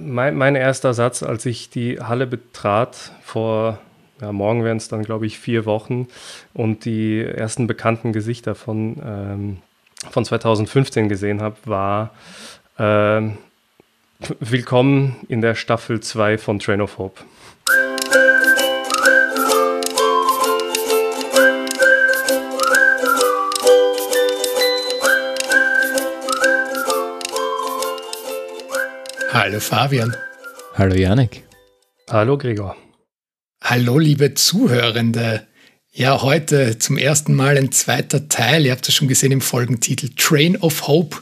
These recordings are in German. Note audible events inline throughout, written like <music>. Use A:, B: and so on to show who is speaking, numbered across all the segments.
A: Mein, mein erster Satz, als ich die Halle betrat, vor ja, morgen wären es dann, glaube ich, vier Wochen und die ersten bekannten Gesichter von, ähm, von 2015 gesehen habe, war äh, Willkommen in der Staffel 2 von Train of Hope.
B: Hallo Fabian.
C: Hallo Janik.
A: Hallo Gregor.
B: Hallo liebe Zuhörende. Ja, heute zum ersten Mal ein zweiter Teil. Ihr habt es schon gesehen im Folgentitel. Train of Hope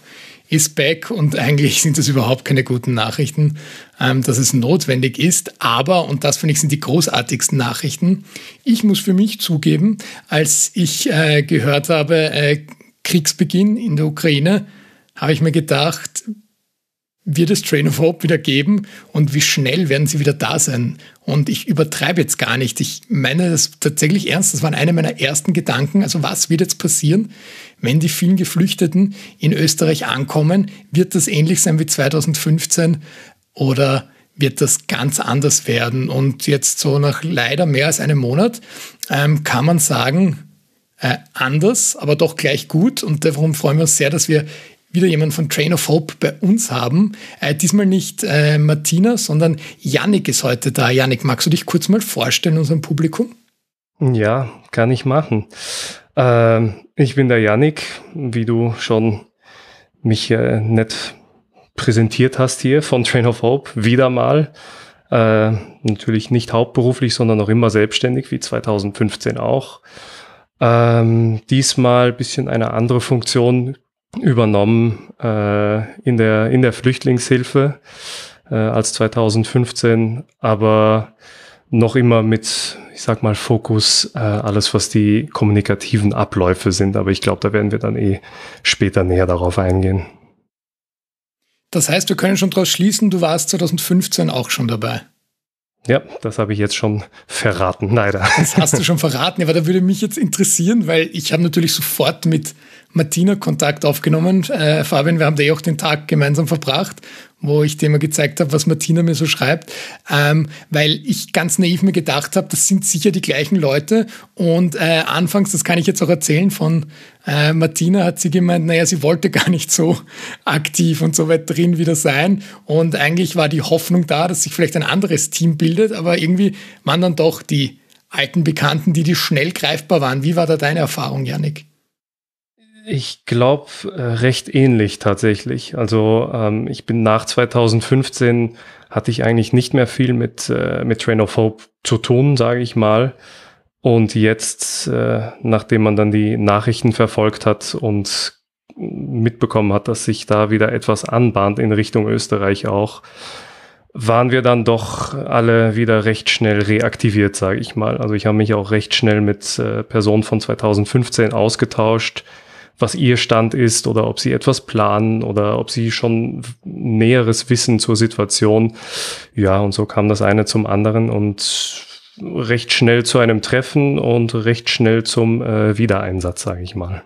B: ist back und eigentlich sind das überhaupt keine guten Nachrichten, ähm, dass es notwendig ist. Aber, und das finde ich sind die großartigsten Nachrichten, ich muss für mich zugeben, als ich äh, gehört habe, äh, Kriegsbeginn in der Ukraine, habe ich mir gedacht, wird es Train of Hope wieder geben und wie schnell werden sie wieder da sein? Und ich übertreibe jetzt gar nicht. Ich meine das tatsächlich ernst. Das waren eine meiner ersten Gedanken. Also was wird jetzt passieren, wenn die vielen Geflüchteten in Österreich ankommen? Wird das ähnlich sein wie 2015 oder wird das ganz anders werden? Und jetzt so nach leider mehr als einem Monat ähm, kann man sagen, äh, anders, aber doch gleich gut. Und darum freuen wir uns sehr, dass wir wieder jemanden von Train of Hope bei uns haben. Äh, diesmal nicht äh, Martina, sondern Yannick ist heute da. Yannick, magst du dich kurz mal vorstellen unserem Publikum?
A: Ja, kann ich machen. Ähm, ich bin der Yannick, wie du schon mich äh, nett präsentiert hast hier von Train of Hope, wieder mal. Äh, natürlich nicht hauptberuflich, sondern noch immer selbstständig, wie 2015 auch. Ähm, diesmal bisschen eine andere Funktion, übernommen äh, in, der, in der Flüchtlingshilfe äh, als 2015, aber noch immer mit, ich sag mal, Fokus äh, alles, was die kommunikativen Abläufe sind. Aber ich glaube, da werden wir dann eh später näher darauf eingehen.
B: Das heißt, wir können schon daraus schließen, du warst 2015 auch schon dabei.
A: Ja, das habe ich jetzt schon verraten, leider.
B: Das hast du schon verraten, aber da würde mich jetzt interessieren, weil ich habe natürlich sofort mit Martina Kontakt aufgenommen. Äh, Fabian, wir haben da eh auch den Tag gemeinsam verbracht, wo ich dir mal gezeigt habe, was Martina mir so schreibt, ähm, weil ich ganz naiv mir gedacht habe, das sind sicher die gleichen Leute. Und äh, anfangs, das kann ich jetzt auch erzählen, von äh, Martina hat sie gemeint, naja, sie wollte gar nicht so aktiv und so weit drin wieder sein. Und eigentlich war die Hoffnung da, dass sich vielleicht ein anderes Team bildet, aber irgendwie waren dann doch die alten Bekannten, die, die schnell greifbar waren. Wie war da deine Erfahrung, Janik?
A: Ich glaube äh, recht ähnlich tatsächlich. Also ähm, ich bin nach 2015 hatte ich eigentlich nicht mehr viel mit äh, mit Train of Hope zu tun, sage ich mal. Und jetzt, äh, nachdem man dann die Nachrichten verfolgt hat und mitbekommen hat, dass sich da wieder etwas anbahnt in Richtung Österreich auch, waren wir dann doch alle wieder recht schnell reaktiviert, sage ich mal. Also ich habe mich auch recht schnell mit äh, Personen von 2015 ausgetauscht was ihr Stand ist oder ob sie etwas planen oder ob sie schon näheres wissen zur Situation. Ja, und so kam das eine zum anderen und recht schnell zu einem Treffen und recht schnell zum äh, Wiedereinsatz, sage ich mal.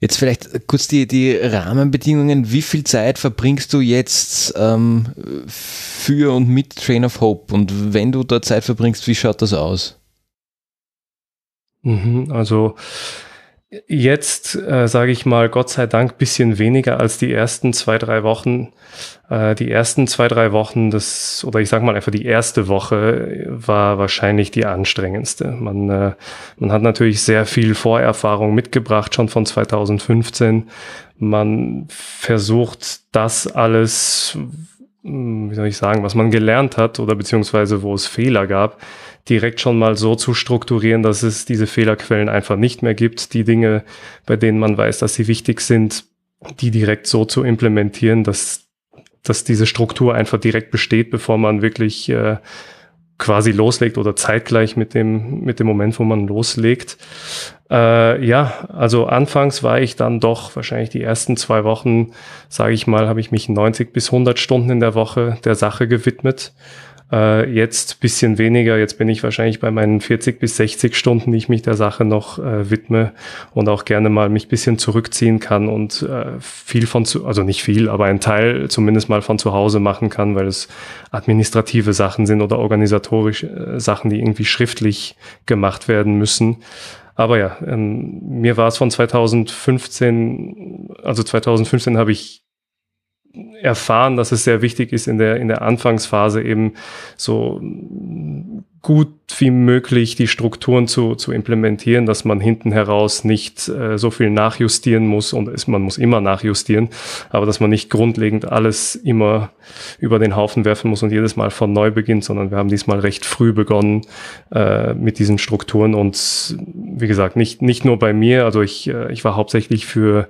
C: Jetzt vielleicht kurz die, die Rahmenbedingungen. Wie viel Zeit verbringst du jetzt ähm, für und mit Train of Hope? Und wenn du da Zeit verbringst, wie schaut das aus?
A: Mhm, also Jetzt äh, sage ich mal, Gott sei Dank, bisschen weniger als die ersten zwei, drei Wochen. Äh, die ersten zwei, drei Wochen, das, oder ich sage mal einfach die erste Woche war wahrscheinlich die anstrengendste. Man, äh, man hat natürlich sehr viel Vorerfahrung mitgebracht, schon von 2015. Man versucht das alles, hm, wie soll ich sagen, was man gelernt hat oder beziehungsweise wo es Fehler gab, direkt schon mal so zu strukturieren, dass es diese Fehlerquellen einfach nicht mehr gibt. Die Dinge, bei denen man weiß, dass sie wichtig sind, die direkt so zu implementieren, dass, dass diese Struktur einfach direkt besteht, bevor man wirklich äh, quasi loslegt oder zeitgleich mit dem, mit dem Moment, wo man loslegt. Äh, ja, also anfangs war ich dann doch wahrscheinlich die ersten zwei Wochen, sage ich mal, habe ich mich 90 bis 100 Stunden in der Woche der Sache gewidmet Äh, jetzt bisschen weniger. Jetzt bin ich wahrscheinlich bei meinen 40 bis 60 Stunden, die ich mich der Sache noch äh, widme und auch gerne mal mich bisschen zurückziehen kann und äh, viel von zu, also nicht viel, aber ein Teil zumindest mal von zu Hause machen kann, weil es administrative Sachen sind oder organisatorische äh, Sachen, die irgendwie schriftlich gemacht werden müssen. Aber ja, ähm, mir war es von 2015, also 2015 habe ich erfahren, dass es sehr wichtig ist, in der, in der Anfangsphase eben so gut wie möglich die Strukturen zu, zu implementieren, dass man hinten heraus nicht äh, so viel nachjustieren muss und es, man muss immer nachjustieren, aber dass man nicht grundlegend alles immer über den Haufen werfen muss und jedes Mal von neu beginnt, sondern wir haben diesmal recht früh begonnen äh, mit diesen Strukturen und wie gesagt, nicht, nicht nur bei mir, also ich, äh, ich war hauptsächlich für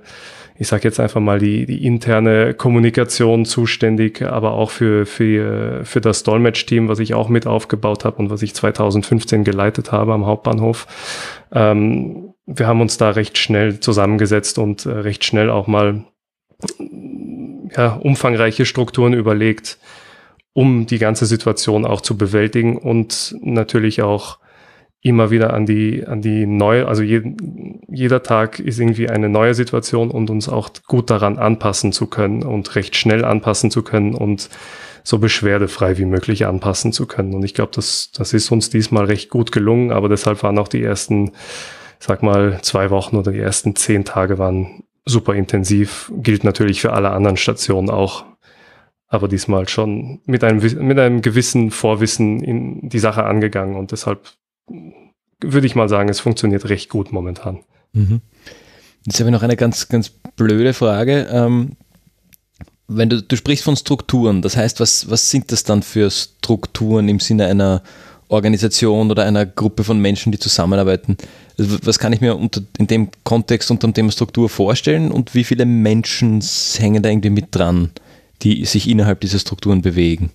A: ich sage jetzt einfach mal, die, die interne Kommunikation zuständig, aber auch für, für, für das Dolmetsch-Team, was ich auch mit aufgebaut habe und was ich 2015 geleitet habe am Hauptbahnhof. Ähm, wir haben uns da recht schnell zusammengesetzt und äh, recht schnell auch mal ja, umfangreiche Strukturen überlegt, um die ganze Situation auch zu bewältigen und natürlich auch immer wieder an die, an die neue, also je, jeder Tag ist irgendwie eine neue Situation und uns auch gut daran anpassen zu können und recht schnell anpassen zu können und so beschwerdefrei wie möglich anpassen zu können. Und ich glaube, das, das ist uns diesmal recht gut gelungen, aber deshalb waren auch die ersten, sag mal, zwei Wochen oder die ersten zehn Tage waren super intensiv. Gilt natürlich für alle anderen Stationen auch. Aber diesmal schon mit einem, mit einem gewissen Vorwissen in die Sache angegangen und deshalb würde ich mal sagen, es funktioniert recht gut momentan. Mhm.
C: Jetzt habe ich noch eine ganz, ganz blöde Frage. Ähm, wenn du, du sprichst von Strukturen, das heißt, was, was sind das dann für Strukturen im Sinne einer Organisation oder einer Gruppe von Menschen, die zusammenarbeiten? Also was kann ich mir unter, in dem Kontext unter dem Thema Struktur vorstellen und wie viele Menschen hängen da irgendwie mit dran, die sich innerhalb dieser Strukturen bewegen?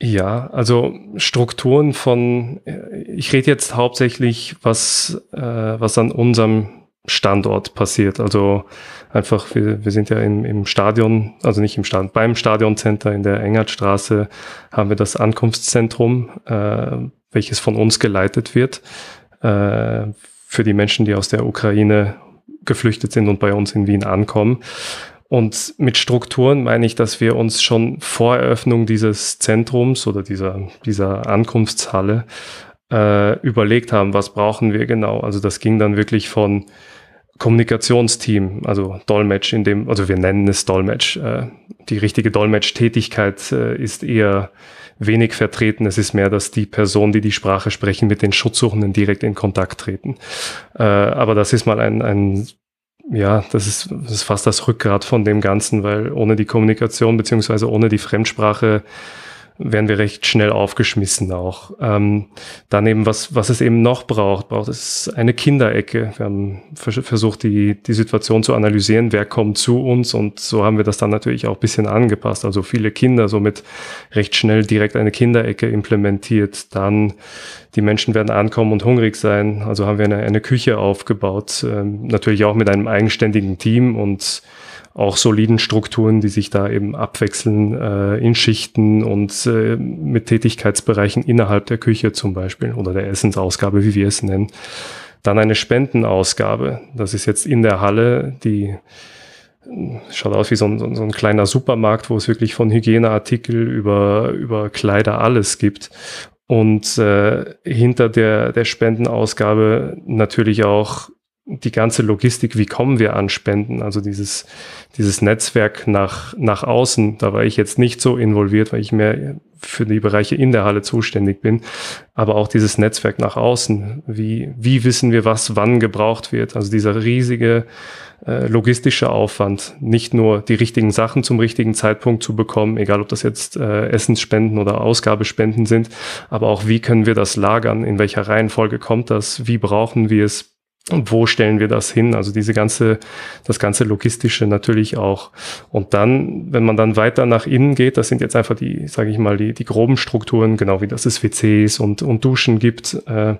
A: Ja, also Strukturen von, ich rede jetzt hauptsächlich, was, äh, was an unserem Standort passiert. Also einfach, wir, wir sind ja im, im Stadion, also nicht im Stadion, beim Stadioncenter in der Engertstraße haben wir das Ankunftszentrum, äh, welches von uns geleitet wird, äh, für die Menschen, die aus der Ukraine geflüchtet sind und bei uns in Wien ankommen. Und mit Strukturen meine ich, dass wir uns schon vor Eröffnung dieses Zentrums oder dieser, dieser Ankunftshalle äh, überlegt haben, was brauchen wir genau. Also das ging dann wirklich von Kommunikationsteam, also Dolmetsch in dem, also wir nennen es Dolmetsch. Äh, die richtige Dolmetsch-Tätigkeit äh, ist eher wenig vertreten. Es ist mehr, dass die Person, die die Sprache sprechen, mit den Schutzsuchenden direkt in Kontakt treten. Äh, aber das ist mal ein, ein ja, das ist, das ist fast das Rückgrat von dem Ganzen, weil ohne die Kommunikation beziehungsweise ohne die Fremdsprache werden wir recht schnell aufgeschmissen auch. Ähm, daneben, was, was es eben noch braucht, braucht es eine Kinderecke. Wir haben versucht, die, die Situation zu analysieren, wer kommt zu uns und so haben wir das dann natürlich auch bisschen angepasst. Also viele Kinder, somit recht schnell direkt eine Kinderecke implementiert. Dann die Menschen werden ankommen und hungrig sein. Also haben wir eine, eine Küche aufgebaut, ähm, natürlich auch mit einem eigenständigen Team und auch soliden Strukturen, die sich da eben abwechseln äh, in Schichten und äh, mit Tätigkeitsbereichen innerhalb der Küche zum Beispiel oder der Essensausgabe, wie wir es nennen. Dann eine Spendenausgabe. Das ist jetzt in der Halle, die schaut aus wie so ein, so ein kleiner Supermarkt, wo es wirklich von Hygieneartikel über, über Kleider alles gibt. Und äh, hinter der, der Spendenausgabe natürlich auch die ganze Logistik, wie kommen wir an Spenden, also dieses, dieses Netzwerk nach, nach außen, da war ich jetzt nicht so involviert, weil ich mehr für die Bereiche in der Halle zuständig bin, aber auch dieses Netzwerk nach außen, wie, wie wissen wir, was wann gebraucht wird, also dieser riesige äh, logistische Aufwand, nicht nur die richtigen Sachen zum richtigen Zeitpunkt zu bekommen, egal ob das jetzt äh, Essensspenden oder Ausgabespenden sind, aber auch wie können wir das lagern, in welcher Reihenfolge kommt das, wie brauchen wir es, und wo stellen wir das hin? Also diese ganze, das ganze Logistische natürlich auch. Und dann, wenn man dann weiter nach innen geht, das sind jetzt einfach die, sage ich mal, die, die groben Strukturen, genau wie das es WCs und, und Duschen gibt, äh,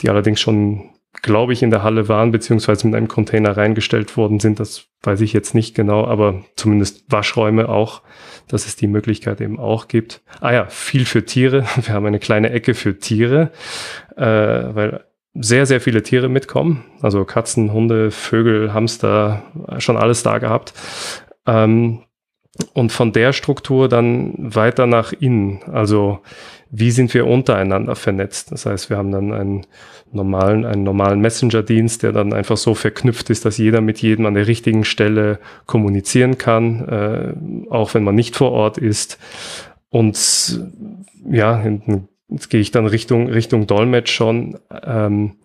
A: die allerdings schon glaube ich, in der Halle waren, beziehungsweise mit einem Container reingestellt worden sind. Das weiß ich jetzt nicht genau, aber zumindest Waschräume auch, dass es die Möglichkeit eben auch gibt. Ah ja, viel für Tiere. <laughs> Wir haben eine kleine Ecke für Tiere, äh, weil sehr, sehr viele Tiere mitkommen. Also Katzen, Hunde, Vögel, Hamster, schon alles da gehabt. Ähm, und von der Struktur dann weiter nach innen. Also wie sind wir untereinander vernetzt? Das heißt, wir haben dann einen normalen, einen normalen Messenger-Dienst, der dann einfach so verknüpft ist, dass jeder mit jedem an der richtigen Stelle kommunizieren kann, äh, auch wenn man nicht vor Ort ist. Und ja, jetzt gehe ich dann Richtung, Richtung Dolmetsch schon. Ähm,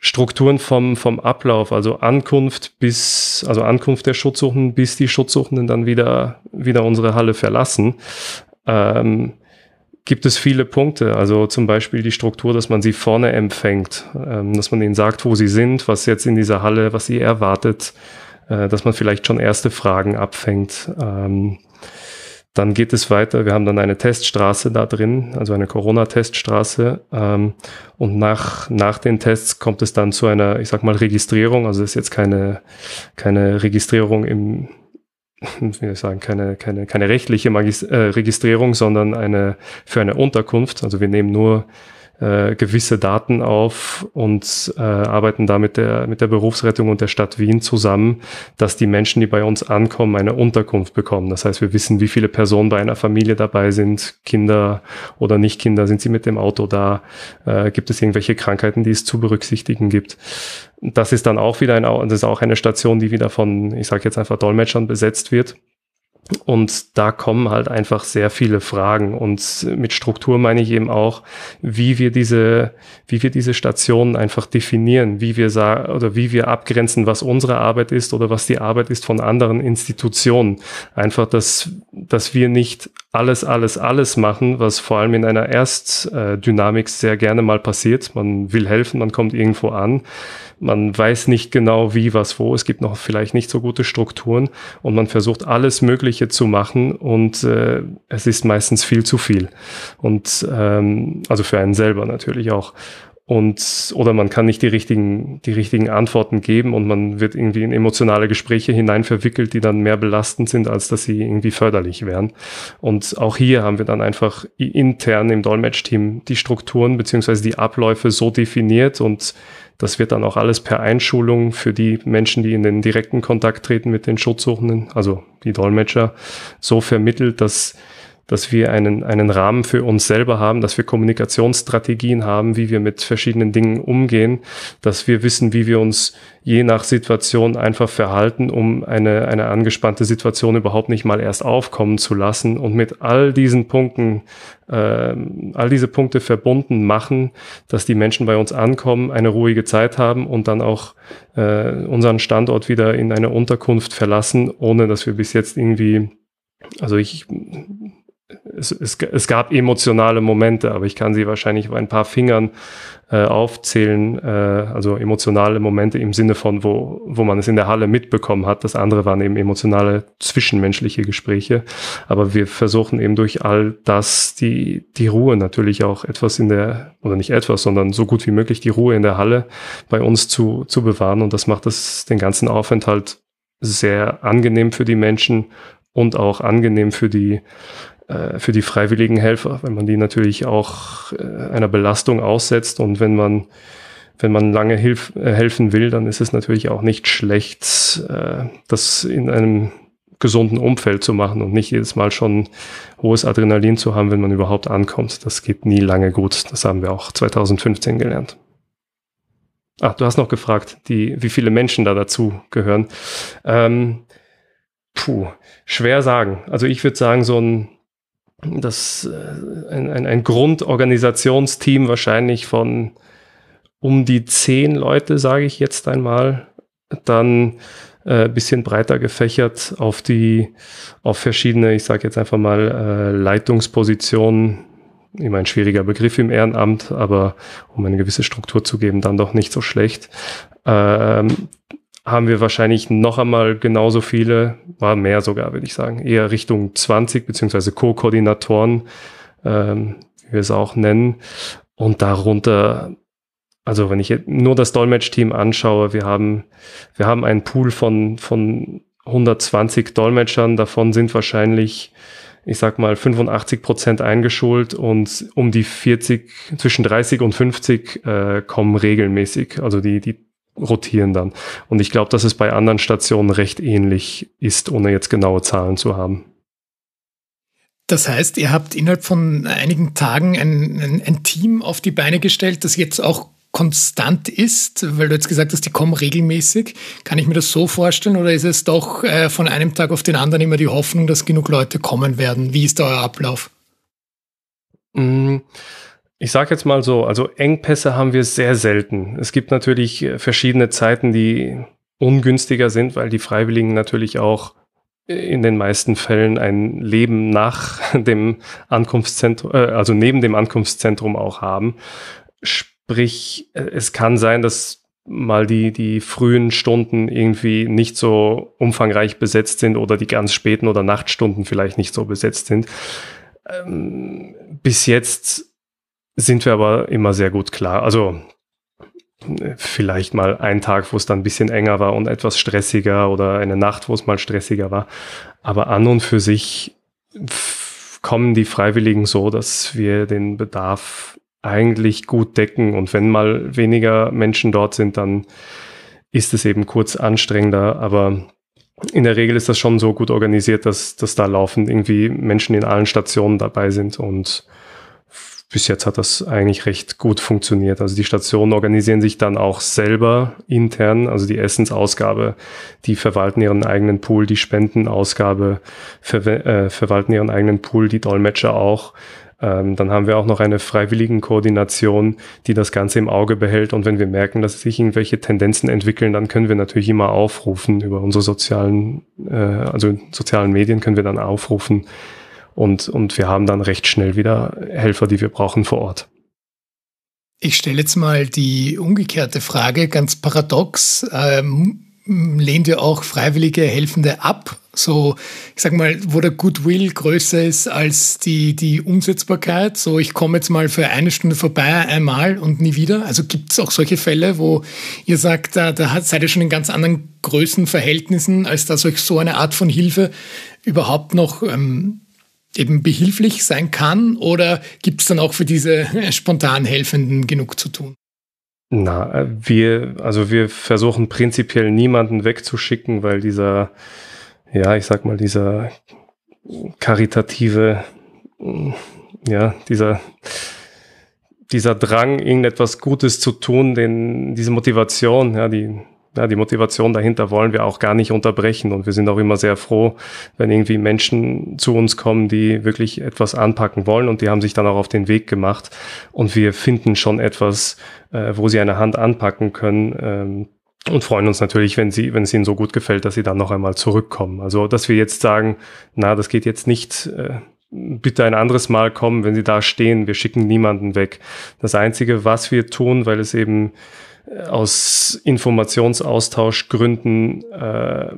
A: Strukturen vom, vom Ablauf, also Ankunft bis, also Ankunft der Schutzsuchenden, bis die Schutzsuchenden dann wieder, wieder unsere Halle verlassen. Ähm, gibt es viele Punkte. Also zum Beispiel die Struktur, dass man sie vorne empfängt, ähm, dass man ihnen sagt, wo sie sind, was jetzt in dieser Halle, was sie erwartet, äh, dass man vielleicht schon erste Fragen abfängt. Ähm, dann geht es weiter. Wir haben dann eine Teststraße da drin, also eine Corona-Teststraße. Ähm, und nach, nach den Tests kommt es dann zu einer, ich sag mal, Registrierung. Also es ist jetzt keine, keine Registrierung im, <laughs> wie soll ich sagen, keine, keine, keine rechtliche Magis äh, Registrierung, sondern eine für eine Unterkunft. Also wir nehmen nur äh, gewisse Daten auf und äh, arbeiten da mit der, mit der Berufsrettung und der Stadt Wien zusammen, dass die Menschen, die bei uns ankommen, eine Unterkunft bekommen. Das heißt, wir wissen, wie viele Personen bei einer Familie dabei sind, Kinder oder nicht Kinder, sind sie mit dem Auto da, äh, gibt es irgendwelche Krankheiten, die es zu berücksichtigen gibt. Das ist dann auch wieder ein, das ist auch eine Station, die wieder von, ich sage jetzt einfach Dolmetschern besetzt wird. Und da kommen halt einfach sehr viele Fragen. Und mit Struktur meine ich eben auch, wie wir diese, wie wir diese Stationen einfach definieren, wie wir sagen oder wie wir abgrenzen, was unsere Arbeit ist oder was die Arbeit ist von anderen Institutionen. Einfach, dass, dass wir nicht alles, alles, alles machen, was vor allem in einer Erstdynamik sehr gerne mal passiert. Man will helfen, man kommt irgendwo an man weiß nicht genau wie, was, wo. Es gibt noch vielleicht nicht so gute Strukturen und man versucht alles Mögliche zu machen und äh, es ist meistens viel zu viel. Und ähm, also für einen selber natürlich auch und oder man kann nicht die richtigen die richtigen Antworten geben und man wird irgendwie in emotionale Gespräche hinein verwickelt, die dann mehr belastend sind, als dass sie irgendwie förderlich wären. Und auch hier haben wir dann einfach intern im Dolmetsch-Team die Strukturen beziehungsweise die Abläufe so definiert und das wird dann auch alles per Einschulung für die Menschen, die in den direkten Kontakt treten mit den Schutzsuchenden, also die Dolmetscher, so vermittelt, dass dass wir einen, einen Rahmen für uns selber haben, dass wir Kommunikationsstrategien haben, wie wir mit verschiedenen Dingen umgehen, dass wir wissen, wie wir uns je nach Situation einfach verhalten, um eine, eine angespannte Situation überhaupt nicht mal erst aufkommen zu lassen und mit all diesen Punkten, äh, all diese Punkte verbunden machen, dass die Menschen bei uns ankommen, eine ruhige Zeit haben und dann auch äh, unseren Standort wieder in eine Unterkunft verlassen, ohne dass wir bis jetzt irgendwie also ich es, es, es gab emotionale Momente, aber ich kann sie wahrscheinlich auf ein paar Fingern äh, aufzählen. Äh, also emotionale Momente im Sinne von, wo, wo man es in der Halle mitbekommen hat. Das andere waren eben emotionale zwischenmenschliche Gespräche. Aber wir versuchen eben durch all das die, die Ruhe natürlich auch etwas in der, oder nicht etwas, sondern so gut wie möglich die Ruhe in der Halle bei uns zu, zu bewahren. Und das macht es den ganzen Aufenthalt sehr angenehm für die Menschen und auch angenehm für die äh, für die freiwilligen Helfer, wenn man die natürlich auch äh, einer Belastung aussetzt und wenn man wenn man lange hilf, äh, helfen will, dann ist es natürlich auch nicht schlecht, äh, das in einem gesunden Umfeld zu machen und nicht jedes Mal schon hohes Adrenalin zu haben, wenn man überhaupt ankommt. Das geht nie lange gut. Das haben wir auch 2015 gelernt. Ah, du hast noch gefragt, die, wie viele Menschen da dazu gehören. Ähm, puh, schwer sagen. Also ich würde sagen, so ein das äh, ein, ein, ein Grundorganisationsteam wahrscheinlich von um die zehn Leute, sage ich jetzt einmal, dann äh, bisschen breiter gefächert auf die, auf verschiedene, ich sage jetzt einfach mal, äh, Leitungspositionen, immer ein schwieriger Begriff im Ehrenamt, aber um eine gewisse Struktur zu geben, dann doch nicht so schlecht. Ähm, haben wir wahrscheinlich noch einmal genauso viele, war mehr sogar, würde ich sagen, eher Richtung 20 beziehungsweise Co-Koordinatoren, ähm, wie wir es auch nennen. Und darunter also wenn ich nur das Dolmetsch-Team anschaue, wir haben, wir haben einen Pool von, von 120 Dolmetschern, davon sind wahrscheinlich, ich sag mal, 85 Prozent eingeschult und um die 40, zwischen 30 und 50 äh, kommen regelmäßig. Also die, die rotieren dann. Und ich glaube, dass es bei anderen Stationen recht ähnlich ist, ohne jetzt genaue Zahlen zu haben.
B: Das heißt, ihr habt innerhalb von einigen Tagen ein, ein, ein Team auf die Beine gestellt, das jetzt auch konstant ist, weil du jetzt gesagt hast, die kommen regelmäßig. Kann ich mir das so vorstellen oder ist es doch äh, von einem Tag auf den anderen immer die Hoffnung, dass genug Leute kommen werden? Wie ist da euer Ablauf?
A: Mm, ich sage jetzt mal so, also Engpässe haben wir sehr selten. Es gibt natürlich äh, verschiedene Zeiten, die ungünstiger sind, weil die Freiwilligen natürlich auch in den meisten Fällen ein Leben nach <laughs> dem Ankunftszentrum, äh, also neben dem Ankunftszentrum auch haben. Sprich, äh, es kann sein, dass mal die, die frühen Stunden irgendwie nicht so umfangreich besetzt sind oder die ganz späten oder Nachtstunden vielleicht nicht so besetzt sind. Ähm, bis jetzt sind wir aber immer sehr gut klar. Also äh, vielleicht mal ein Tag, wo es dann ein bisschen enger war und etwas stressiger oder eine Nacht, wo es mal stressiger war. Aber an und für sich kommen die Freiwilligen so, dass wir den Bedarf eigentlich gut decken. Und wenn mal weniger Menschen dort sind, dann ist es eben kurz anstrengender. Aber in der Regel ist das schon so gut organisiert, dass, dass da laufend irgendwie Menschen in allen Stationen dabei sind. Und bis jetzt hat das eigentlich recht gut funktioniert. Also die Stationen organisieren sich dann auch selber intern, also die Essensausgabe, die verwalten ihren eigenen Pool, die Spendenausgabe ver äh, verwalten ihren eigenen Pool, die Dolmetscher auch. Ähm, dann haben wir auch noch eine Freiwilligenkoordination, die das Ganze im Auge behält. Und wenn wir merken, dass sich irgendwelche Tendenzen entwickeln, dann können wir natürlich immer aufrufen über unsere sozialen, äh, also sozialen Medien können wir dann aufrufen. Und, und wir haben dann recht schnell wieder Helfer, die wir brauchen vor Ort.
B: Ich stelle jetzt mal die umgekehrte Frage, ganz paradox. Ähm, lehnt ihr auch freiwillige Helfende ab? So, ich sag mal, wo der Goodwill größer ist als die, die Umsetzbarkeit. So, ich komme jetzt mal für eine Stunde vorbei, einmal und nie wieder. Also gibt es auch solche Fälle, wo ihr sagt, da, da seid ihr schon in ganz anderen Größenverhältnissen, als dass euch so eine Art von Hilfe überhaupt noch ähm, eben behilflich sein kann? Oder gibt es dann auch für diese <laughs> spontan Helfenden genug zu tun?
A: Na, wir, also wir versuchen prinzipiell niemanden wegzuschicken, weil dieser, ja, ich sag mal, dieser karitative, ja, dieser, dieser Drang, irgendetwas Gutes zu tun, den, diese Motivation, ja, die, ja, die Motivation dahinter wollen wir auch gar nicht unterbrechen. Und wir sind auch immer sehr froh, wenn irgendwie Menschen zu uns kommen, die wirklich etwas anpacken wollen und die haben sich dann auch auf den Weg gemacht. Und wir finden schon etwas, äh, wo sie eine Hand anpacken können. Ähm, und freuen uns natürlich, wenn sie, wenn es ihnen so gut gefällt, dass sie dann noch einmal zurückkommen. Also, dass wir jetzt sagen, na, das geht jetzt nicht, äh, bitte ein anderes Mal kommen, wenn sie da stehen. Wir schicken niemanden weg. Das Einzige, was wir tun, weil es eben aus Informationsaustauschgründen äh,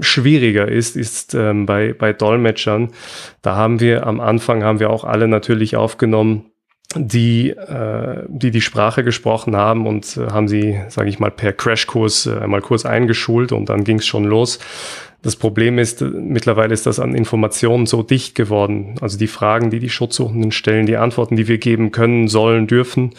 A: schwieriger ist, ist ähm, bei, bei Dolmetschern. Da haben wir am Anfang haben wir auch alle natürlich aufgenommen, die, äh, die die Sprache gesprochen haben und äh, haben sie, sage ich mal, per Crashkurs äh, einmal kurz eingeschult und dann ging es schon los. Das Problem ist, mittlerweile ist das an Informationen so dicht geworden. Also die Fragen, die die Schutzsuchenden stellen, die Antworten, die wir geben können, sollen, dürfen,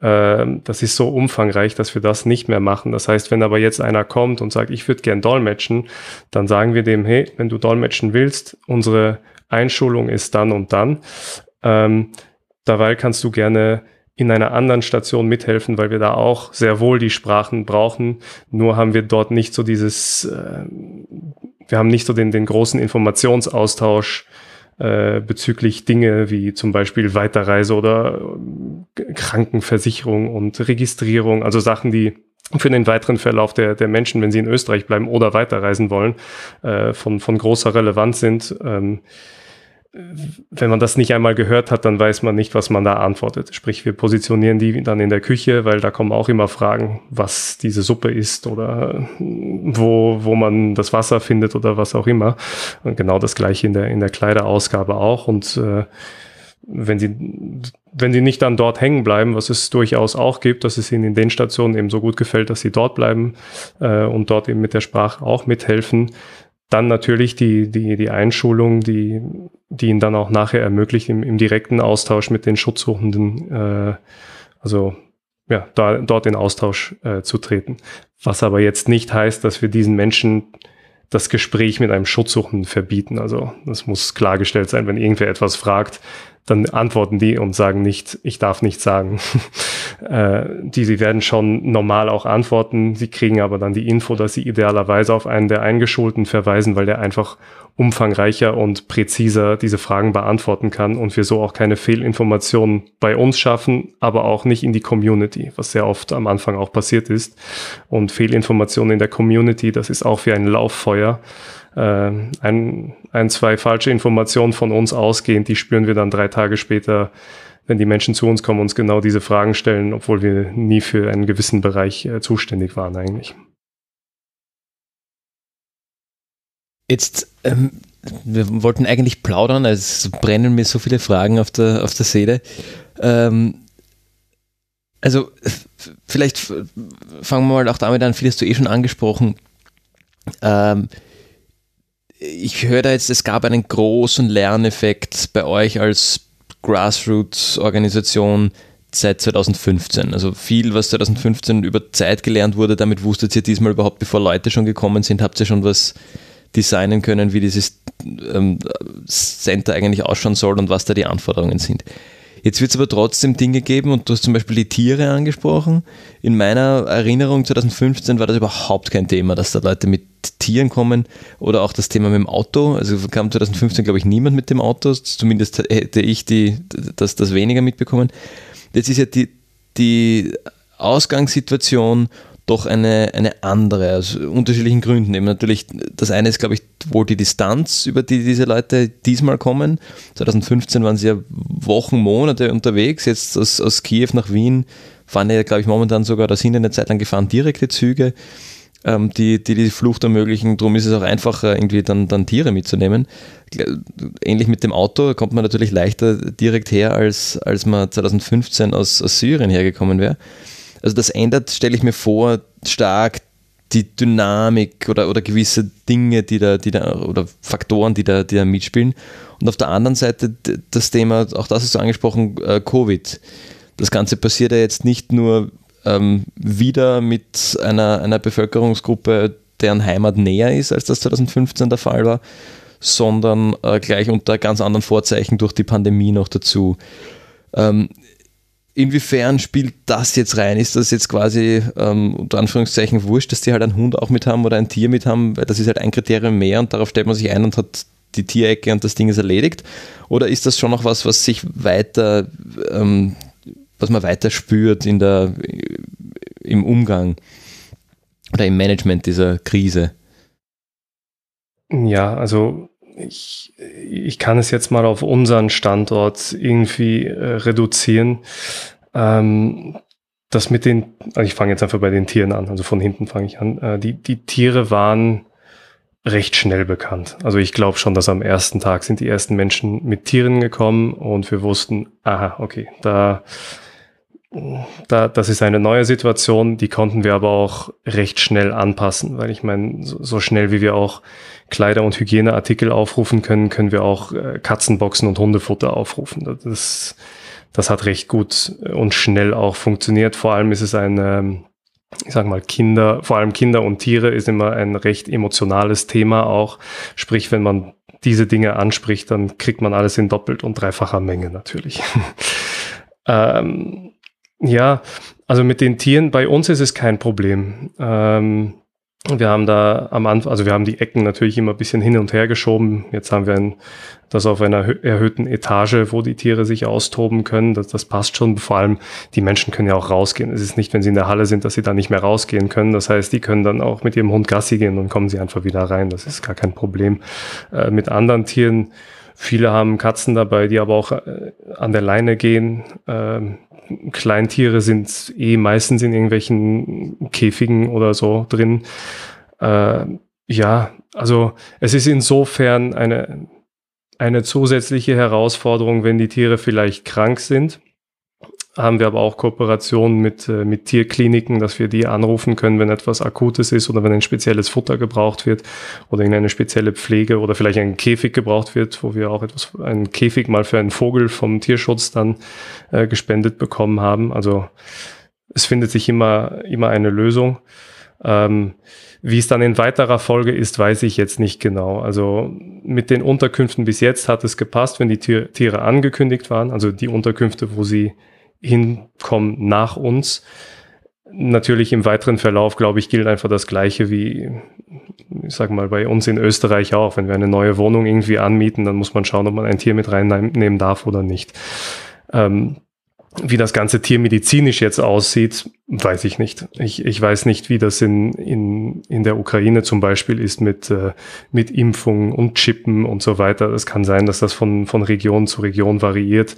A: äh, das ist so umfangreich, dass wir das nicht mehr machen. Das heißt, wenn aber jetzt einer kommt und sagt, ich würde gern dolmetschen, dann sagen wir dem, hey, wenn du dolmetschen willst, unsere Einschulung ist dann und dann. Ähm, dabei kannst du gerne in einer anderen Station mithelfen, weil wir da auch sehr wohl die Sprachen brauchen. Nur haben wir dort nicht so dieses, äh, wir haben nicht so den, den großen Informationsaustausch äh, bezüglich Dinge wie zum Beispiel Weiterreise oder äh, Krankenversicherung und Registrierung, also Sachen, die für den weiteren Verlauf der, der Menschen, wenn sie in Österreich bleiben oder weiterreisen wollen, äh, von, von großer Relevanz sind. Ähm, wenn man das nicht einmal gehört hat, dann weiß man nicht, was man da antwortet. Sprich, wir positionieren die dann in der Küche, weil da kommen auch immer Fragen, was diese Suppe ist oder wo, wo man das Wasser findet oder was auch immer. Und genau das gleiche in der, in der Kleiderausgabe auch. Und äh, wenn sie, wenn sie nicht dann dort hängen bleiben, was es durchaus auch gibt, dass es ihnen in den Stationen eben so gut gefällt, dass sie dort bleiben äh, und dort eben mit der Sprache auch mithelfen, dann natürlich die, die, die Einschulung, die, die ihnen dann auch nachher ermöglicht, im, im direkten Austausch mit den Schutzsuchenden, äh, also ja, da, dort in Austausch äh, zu treten. Was aber jetzt nicht heißt, dass wir diesen Menschen das Gespräch mit einem Schutzsuchenden verbieten. Also das muss klargestellt sein, wenn irgendwer etwas fragt, dann antworten die und sagen nicht, ich darf nicht sagen. <laughs> äh, die, sie werden schon normal auch antworten, sie kriegen aber dann die Info, dass sie idealerweise auf einen der Eingeschulten verweisen, weil der einfach umfangreicher und präziser diese Fragen beantworten kann und wir so auch keine Fehlinformationen bei uns schaffen, aber auch nicht in die Community, was sehr oft am Anfang auch passiert ist. Und Fehlinformationen in der Community, das ist auch wie ein Lauffeuer ein, ein, zwei falsche Informationen von uns ausgehend, die spüren wir dann drei Tage später, wenn die Menschen zu uns kommen, uns genau diese Fragen stellen, obwohl wir nie für einen gewissen Bereich äh, zuständig waren eigentlich.
C: Jetzt, ähm, wir wollten eigentlich plaudern, es brennen mir so viele Fragen auf der, auf der Seele. Ähm, also, vielleicht fangen wir mal auch damit an, viel hast du eh schon angesprochen. Ähm, ich höre da jetzt, es gab einen großen Lerneffekt bei euch als Grassroots-Organisation seit 2015. Also viel, was 2015 über Zeit gelernt wurde, damit wusstet ihr diesmal überhaupt, bevor Leute schon gekommen sind, habt ihr schon was designen können, wie dieses ähm, Center eigentlich ausschauen soll und was da die Anforderungen sind. Jetzt wird es aber trotzdem Dinge geben und du hast zum Beispiel die Tiere angesprochen. In meiner Erinnerung 2015 war das überhaupt kein Thema, dass da Leute mit Tieren kommen oder auch das Thema mit dem Auto. Also kam 2015, glaube ich, niemand mit dem Auto. Zumindest hätte ich die, das, das weniger mitbekommen. Jetzt ist ja die, die Ausgangssituation doch eine, eine andere, aus unterschiedlichen Gründen. Eben natürlich, das eine ist, glaube ich, wohl die Distanz, über die diese Leute diesmal kommen. 2015 waren sie ja Wochen, Monate unterwegs. Jetzt aus, aus Kiew nach Wien fahren ja, glaube ich, momentan sogar, da sind eine Zeit lang gefahren, direkte Züge, ähm, die, die die Flucht ermöglichen. Darum ist es auch einfacher, irgendwie dann, dann Tiere mitzunehmen. Ähnlich mit dem Auto kommt man natürlich leichter direkt her, als, als man 2015 aus, aus Syrien hergekommen wäre. Also das ändert, stelle ich mir vor, stark die Dynamik oder, oder gewisse Dinge, die da, die da, oder Faktoren, die da, die da mitspielen. Und auf der anderen Seite das Thema, auch das ist so angesprochen, äh, Covid. Das Ganze passiert ja jetzt nicht nur ähm, wieder mit einer, einer Bevölkerungsgruppe, deren Heimat näher ist, als das 2015 der Fall war, sondern äh, gleich unter ganz anderen Vorzeichen durch die Pandemie noch dazu. Ähm, Inwiefern spielt das jetzt rein? Ist das jetzt quasi ähm, unter Anführungszeichen wurscht, dass die halt einen Hund auch mit haben oder ein Tier mit haben, weil das ist halt ein Kriterium mehr und darauf stellt man sich ein und hat die Tierecke und das Ding ist erledigt? Oder ist das schon noch was, was sich weiter, ähm, was man weiter spürt in der, im Umgang oder im Management dieser Krise?
A: Ja, also ich, ich kann es jetzt mal auf unseren Standort irgendwie äh, reduzieren. Ähm, das mit den, also ich fange jetzt einfach bei den Tieren an, also von hinten fange ich an. Äh, die, die Tiere waren recht schnell bekannt. Also ich glaube schon, dass am ersten Tag sind die ersten Menschen mit Tieren gekommen und wir wussten, aha, okay, da da, das ist eine neue Situation, die konnten wir aber auch recht schnell anpassen, weil ich meine, so, so schnell wie wir auch Kleider- und Hygieneartikel aufrufen können, können wir auch äh, Katzenboxen und Hundefutter aufrufen. Das, das hat recht gut und schnell auch funktioniert. Vor allem ist es ein, ähm, ich sag mal, Kinder, vor allem Kinder und Tiere ist immer ein recht emotionales Thema auch. Sprich, wenn man diese Dinge anspricht, dann kriegt man alles in doppelt und dreifacher Menge natürlich. <laughs> ähm, ja, also mit den Tieren, bei uns ist es kein Problem. Ähm, wir haben da am Anfang, also wir haben die Ecken natürlich immer ein bisschen hin und her geschoben. Jetzt haben wir ein, das auf einer erhöhten Etage, wo die Tiere sich austoben können. Das, das passt schon. Vor allem, die Menschen können ja auch rausgehen. Es ist nicht, wenn sie in der Halle sind, dass sie da nicht mehr rausgehen können. Das heißt, die können dann auch mit ihrem Hund Gassi gehen und kommen sie einfach wieder rein. Das ist gar kein Problem. Äh, mit anderen Tieren, viele haben Katzen dabei, die aber auch äh, an der Leine gehen. Ähm, Kleintiere sind eh meistens in irgendwelchen Käfigen oder so drin. Äh, ja, also es ist insofern eine, eine zusätzliche Herausforderung, wenn die Tiere vielleicht krank sind haben wir aber auch Kooperationen mit, äh, mit Tierkliniken, dass wir die anrufen können, wenn etwas Akutes ist oder wenn ein spezielles Futter gebraucht wird oder irgendeine spezielle Pflege oder vielleicht ein Käfig gebraucht wird, wo wir auch etwas, einen Käfig mal für einen Vogel vom Tierschutz dann äh, gespendet bekommen haben. Also es findet sich immer, immer eine Lösung. Ähm, wie es dann in weiterer Folge ist, weiß ich jetzt nicht genau. Also mit den Unterkünften bis jetzt hat es gepasst, wenn die Tiere angekündigt waren, also die Unterkünfte, wo sie hinkommen nach uns. Natürlich im weiteren Verlauf, glaube ich, gilt einfach das Gleiche wie, ich sag mal, bei uns in Österreich auch. Wenn wir eine neue Wohnung irgendwie anmieten, dann muss man schauen, ob man ein Tier mit reinnehmen darf oder nicht. Ähm, wie das ganze tiermedizinisch jetzt aussieht, weiß ich nicht. Ich, ich weiß nicht, wie das in, in, in der Ukraine zum Beispiel ist mit, äh, mit Impfungen und Chippen und so weiter. Es kann sein, dass das von, von Region zu Region variiert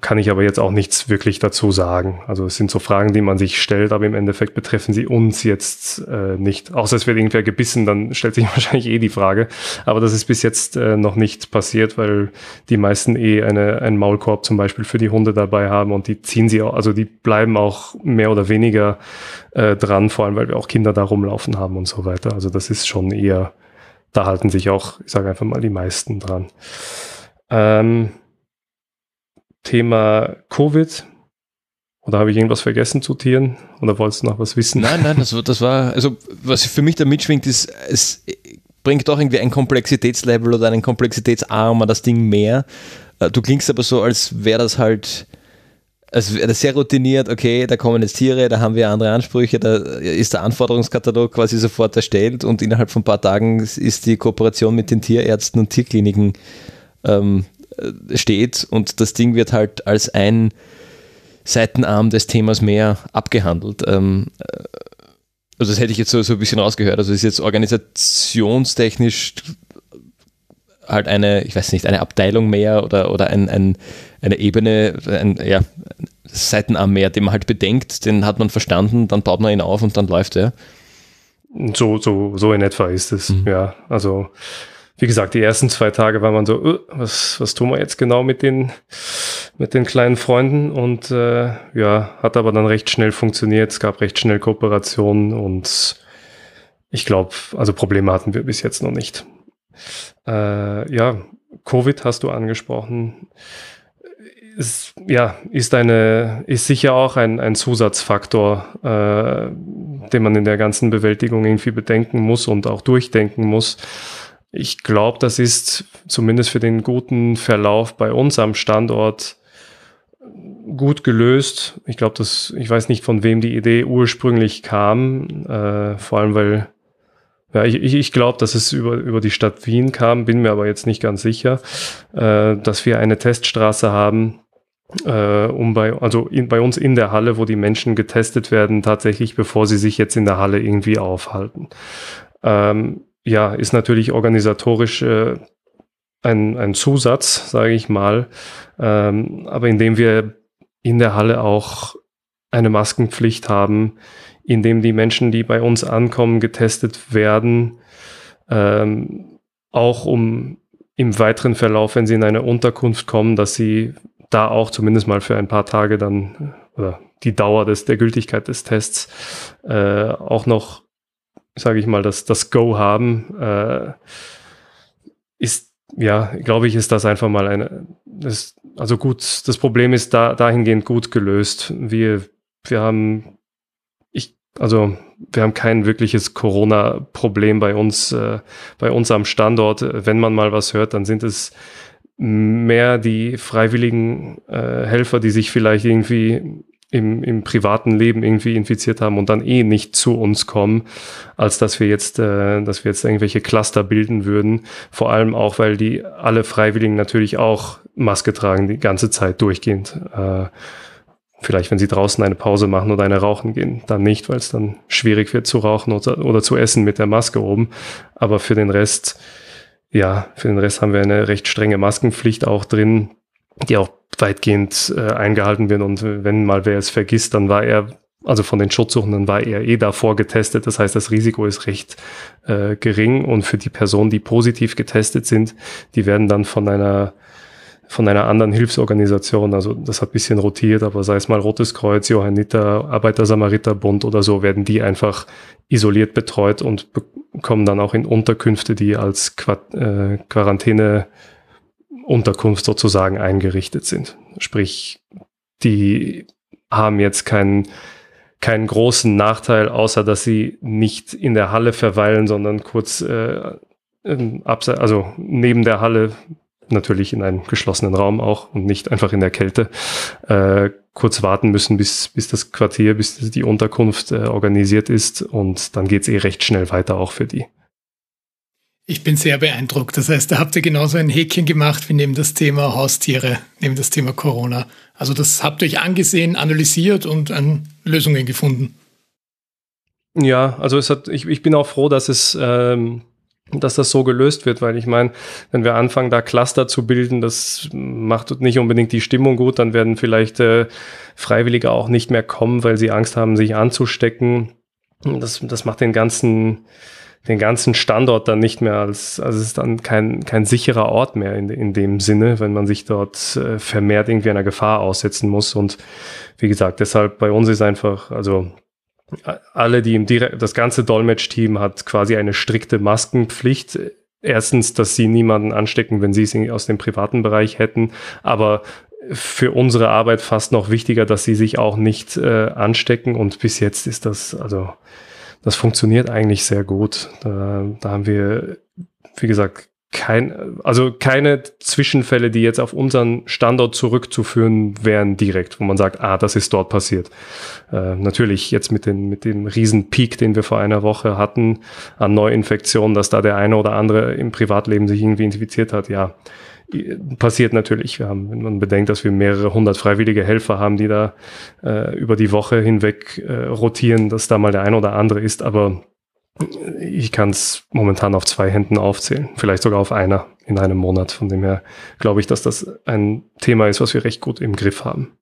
A: kann ich aber jetzt auch nichts wirklich dazu sagen. Also es sind so Fragen, die man sich stellt, aber im Endeffekt betreffen sie uns jetzt äh, nicht. Außer es wird irgendwer gebissen, dann stellt sich <laughs> wahrscheinlich eh die Frage. Aber das ist bis jetzt äh, noch nicht passiert, weil die meisten eh eine, einen Maulkorb zum Beispiel für die Hunde dabei haben und die ziehen sie auch, also die bleiben auch mehr oder weniger äh, dran, vor allem weil wir auch Kinder da rumlaufen haben und so weiter. Also das ist schon eher, da halten sich auch, ich sage einfach mal, die meisten dran. Ähm, Thema Covid. Oder habe ich irgendwas vergessen zu Tieren? Oder wolltest du noch was wissen?
C: Nein, nein, das, das war, also was für mich da mitschwingt, ist, es bringt doch irgendwie ein Komplexitätslevel oder einen Komplexitätsarm an das Ding mehr. Äh, du klingst aber so, als wäre das halt, als wäre das sehr routiniert, okay, da kommen jetzt Tiere, da haben wir andere Ansprüche, da ist der Anforderungskatalog quasi sofort erstellt und innerhalb von ein paar Tagen ist die Kooperation mit den Tierärzten und Tierkliniken ähm, äh, steht und das Ding wird halt als ein Seitenarm des Themas mehr abgehandelt. Ähm, äh, also das hätte ich jetzt so, so ein bisschen rausgehört. Also ist jetzt organisationstechnisch halt eine, ich weiß nicht, eine Abteilung mehr oder, oder ein, ein, eine Ebene, ein ja, Seitenarm mehr, den man halt bedenkt, den hat man verstanden, dann baut man ihn auf und dann läuft er.
A: So, so, so in etwa ist es, mhm. ja. Also wie gesagt, die ersten zwei Tage war man so, uh, was, was tun wir jetzt genau mit den, mit den kleinen Freunden? Und äh, ja, hat aber dann recht schnell funktioniert. Es gab recht schnell Kooperationen und ich glaube, also Probleme hatten wir bis jetzt noch nicht. Äh, ja, Covid hast du angesprochen. Ist, ja, ist eine, ist sicher auch ein, ein Zusatzfaktor, äh, den man in der ganzen Bewältigung irgendwie bedenken muss und auch durchdenken muss. Ich glaube, das ist zumindest für den guten Verlauf bei uns am Standort gut gelöst. Ich glaube, dass ich weiß nicht, von wem die Idee ursprünglich kam, äh, vor allem weil ja, ich, ich glaube, dass es über, über die Stadt Wien kam, bin mir aber jetzt nicht ganz sicher, äh, dass wir eine Teststraße haben, äh, um bei, also in, bei uns in der Halle, wo die Menschen getestet werden, tatsächlich, bevor sie sich jetzt in der Halle irgendwie aufhalten. Ähm, ja, ist natürlich organisatorisch äh, ein, ein Zusatz, sage ich mal. Ähm, aber indem wir in der Halle auch eine Maskenpflicht haben, indem die Menschen, die bei uns ankommen, getestet werden, ähm, auch um im weiteren Verlauf, wenn sie in eine Unterkunft kommen, dass sie da auch zumindest mal für ein paar Tage dann oder die Dauer des, der Gültigkeit des Tests äh, auch noch sage ich mal, das, das Go haben, äh, ist, ja, glaube ich, ist das einfach mal eine, das, also gut, das Problem ist da, dahingehend gut gelöst. Wir, wir haben, ich, also wir haben kein wirkliches Corona-Problem bei uns, äh, bei uns am Standort. Wenn man mal was hört, dann sind es mehr die freiwilligen äh, Helfer, die sich vielleicht irgendwie im, im privaten Leben irgendwie infiziert haben und dann eh nicht zu uns kommen, als dass wir jetzt, äh, dass wir jetzt irgendwelche Cluster bilden würden. Vor allem auch, weil die alle Freiwilligen natürlich auch Maske tragen, die ganze Zeit durchgehend. Äh, vielleicht, wenn sie draußen eine Pause machen oder eine rauchen gehen, dann nicht, weil es dann schwierig wird zu rauchen oder, oder zu essen mit der Maske oben. Aber für den Rest, ja, für den Rest haben wir eine recht strenge Maskenpflicht auch drin, die auch weitgehend äh, eingehalten wird. Und wenn mal wer es vergisst, dann war er also von den Schutzsuchenden war er eh davor getestet. Das heißt, das Risiko ist recht äh, gering und für die Personen, die positiv getestet sind, die werden dann von einer von einer anderen Hilfsorganisation, also das hat bisschen rotiert, aber sei es mal Rotes Kreuz, Johanniter, Arbeiter-Samariter-Bund oder so, werden die einfach isoliert betreut und kommen dann auch in Unterkünfte, die als Quar äh, Quarantäne-Unterkunft sozusagen eingerichtet sind. Sprich, die haben jetzt keinen keinen großen Nachteil, außer dass sie nicht in der Halle verweilen, sondern kurz äh, also neben der Halle natürlich in einem geschlossenen Raum auch und nicht einfach in der Kälte, äh, kurz warten müssen, bis, bis das Quartier, bis die Unterkunft äh, organisiert ist und dann geht's eh recht schnell weiter auch für die.
B: Ich bin sehr beeindruckt. Das heißt, da habt ihr genauso ein Häkchen gemacht wie neben das Thema Haustiere, neben das Thema Corona. Also das habt ihr euch angesehen, analysiert und an Lösungen gefunden.
A: Ja, also es hat, ich, ich bin auch froh, dass es ähm, dass das so gelöst wird, weil ich meine, wenn wir anfangen, da Cluster zu bilden, das macht nicht unbedingt die Stimmung gut, dann werden vielleicht äh, Freiwillige auch nicht mehr kommen, weil sie Angst haben, sich anzustecken. Das, das macht den ganzen, den ganzen Standort dann nicht mehr als, also es ist dann kein, kein sicherer Ort mehr in, in dem Sinne, wenn man sich dort äh, vermehrt irgendwie einer Gefahr aussetzen muss. Und wie gesagt, deshalb bei uns ist einfach, also alle, die im direkt, das ganze Dolmetsch-Team hat quasi eine strikte Maskenpflicht. Erstens, dass sie niemanden anstecken, wenn sie es aus dem privaten Bereich hätten, aber für unsere Arbeit fast noch wichtiger, dass sie sich auch nicht äh, anstecken und bis jetzt ist das, also das funktioniert eigentlich sehr gut. Da, da haben wir, wie gesagt, kein, also keine Zwischenfälle, die jetzt auf unseren Standort zurückzuführen wären direkt, wo man sagt, ah, das ist dort passiert. Äh, natürlich jetzt mit, den, mit dem riesen Peak, den wir vor einer Woche hatten an Neuinfektionen, dass da der eine oder andere im Privatleben sich irgendwie infiziert hat, ja, passiert natürlich. Wir haben, wenn man bedenkt, dass wir mehrere hundert freiwillige Helfer haben, die da äh, über die Woche hinweg äh, rotieren, dass da mal der eine oder andere ist, aber ich kann es momentan auf zwei Händen aufzählen, vielleicht sogar auf einer in einem Monat. Von dem her glaube ich, dass das ein Thema ist, was wir recht gut im Griff haben.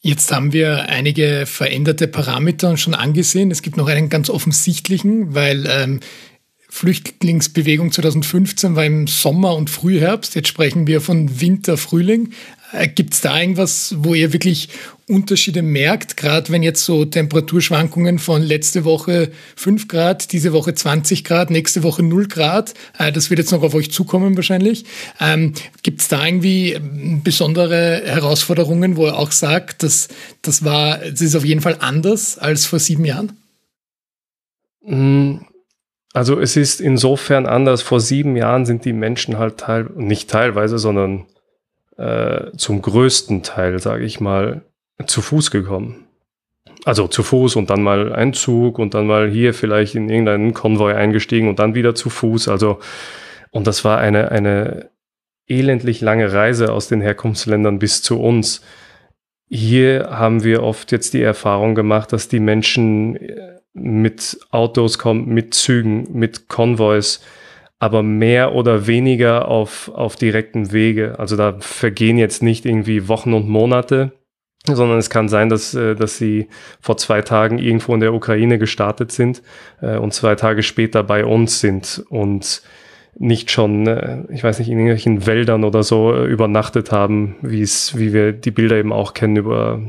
B: Jetzt haben wir einige veränderte Parameter schon angesehen. Es gibt noch einen ganz offensichtlichen, weil ähm, Flüchtlingsbewegung 2015 war im Sommer und Frühherbst. Jetzt sprechen wir von Winter, Frühling. Äh, Gibt es da irgendwas, wo ihr wirklich Unterschiede merkt, gerade wenn jetzt so Temperaturschwankungen von letzte Woche 5 Grad, diese Woche 20 Grad, nächste Woche 0 Grad, äh, das wird jetzt noch auf euch zukommen wahrscheinlich. Ähm, Gibt es da irgendwie ähm, besondere Herausforderungen, wo er auch sagt, dass das war, das ist auf jeden Fall anders als vor sieben Jahren?
A: Mm, also es ist insofern anders. Vor sieben Jahren sind die Menschen halt teil, nicht teilweise, sondern äh, zum größten Teil, sage ich mal, zu Fuß gekommen. Also zu Fuß und dann mal ein Zug und dann mal hier vielleicht in irgendeinen Konvoi eingestiegen und dann wieder zu Fuß. Also, und das war eine, eine elendlich lange Reise aus den Herkunftsländern bis zu uns. Hier haben wir oft jetzt die Erfahrung gemacht, dass die Menschen äh, mit Autos kommen, mit Zügen, mit Konvois, aber mehr oder weniger auf, auf direkten Wege. Also da vergehen jetzt nicht irgendwie Wochen und Monate, sondern es kann sein, dass, äh, dass sie vor zwei Tagen irgendwo in der Ukraine gestartet sind äh, und zwei Tage später bei uns sind und nicht schon, äh, ich weiß nicht, in irgendwelchen Wäldern oder so übernachtet haben, wie es, wie wir die Bilder eben auch kennen über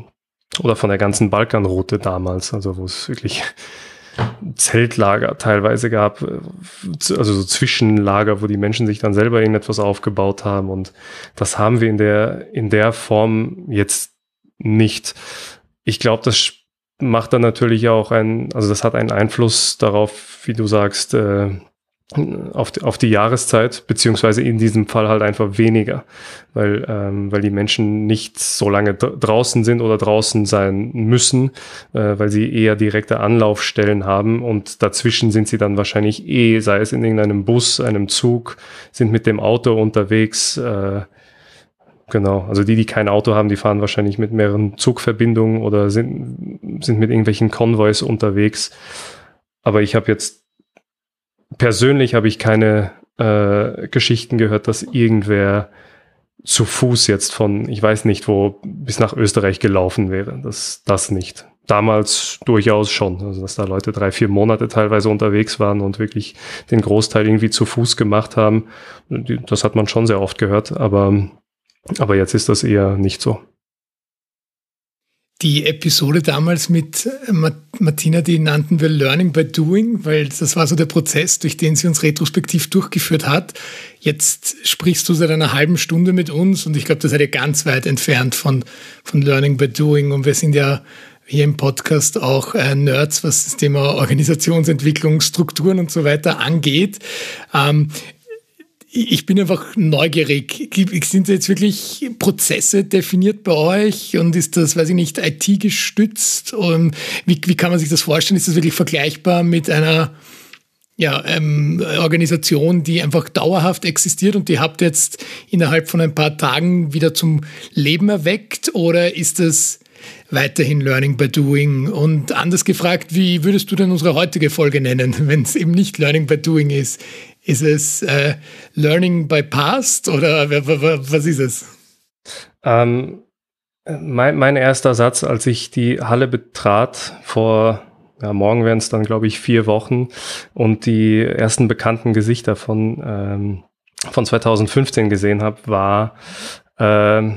A: oder von der ganzen Balkanroute damals, also wo es wirklich Zeltlager teilweise gab, also so Zwischenlager, wo die Menschen sich dann selber irgendetwas aufgebaut haben und das haben wir in der in der Form jetzt nicht. Ich glaube, das macht dann natürlich auch ein, also das hat einen Einfluss darauf, wie du sagst, äh, auf, die, auf die Jahreszeit, beziehungsweise in diesem Fall halt einfach weniger, weil, ähm, weil die Menschen nicht so lange draußen sind oder draußen sein müssen, äh, weil sie eher direkte Anlaufstellen haben. Und dazwischen sind sie dann wahrscheinlich eh, sei es in irgendeinem Bus, einem Zug, sind mit dem Auto unterwegs, äh, Genau, also die, die kein Auto haben, die fahren wahrscheinlich mit mehreren Zugverbindungen oder sind, sind mit irgendwelchen Konvois unterwegs. Aber ich habe jetzt persönlich habe ich keine äh, Geschichten gehört, dass irgendwer zu Fuß jetzt von, ich weiß nicht wo, bis nach Österreich gelaufen wäre. Das, das nicht. damals durchaus schon. Also dass da Leute drei, vier Monate teilweise unterwegs waren und wirklich den Großteil irgendwie zu Fuß gemacht haben. Das hat man schon sehr oft gehört, aber, aber jetzt ist das eher nicht so.
B: Die Episode damals mit äh, Martina, die nannten wir Learning by Doing, weil das war so der Prozess, durch den sie uns retrospektiv durchgeführt hat. Jetzt sprichst du seit einer halben Stunde mit uns und ich glaube, das seid ihr ganz weit entfernt von, von Learning by Doing und wir sind ja hier im Podcast auch äh, Nerds, was das Thema Organisationsentwicklung, Strukturen und so weiter angeht. Ähm, ich bin einfach neugierig. Sind jetzt wirklich Prozesse definiert bei euch und ist das, weiß ich nicht, IT gestützt? Und wie, wie kann man sich das vorstellen? Ist das wirklich vergleichbar mit einer ja, ähm, Organisation, die einfach dauerhaft existiert und die habt jetzt innerhalb von ein paar Tagen wieder zum Leben erweckt? Oder ist das weiterhin Learning by Doing? Und anders gefragt, wie würdest du denn unsere heutige Folge nennen, <laughs> wenn es eben nicht Learning by Doing ist? Ist es äh, Learning by Past oder was ist es?
A: Ähm, mein, mein erster Satz, als ich die Halle betrat, vor ja, morgen wären es dann, glaube ich, vier Wochen und die ersten bekannten Gesichter von, ähm, von 2015 gesehen habe, war äh,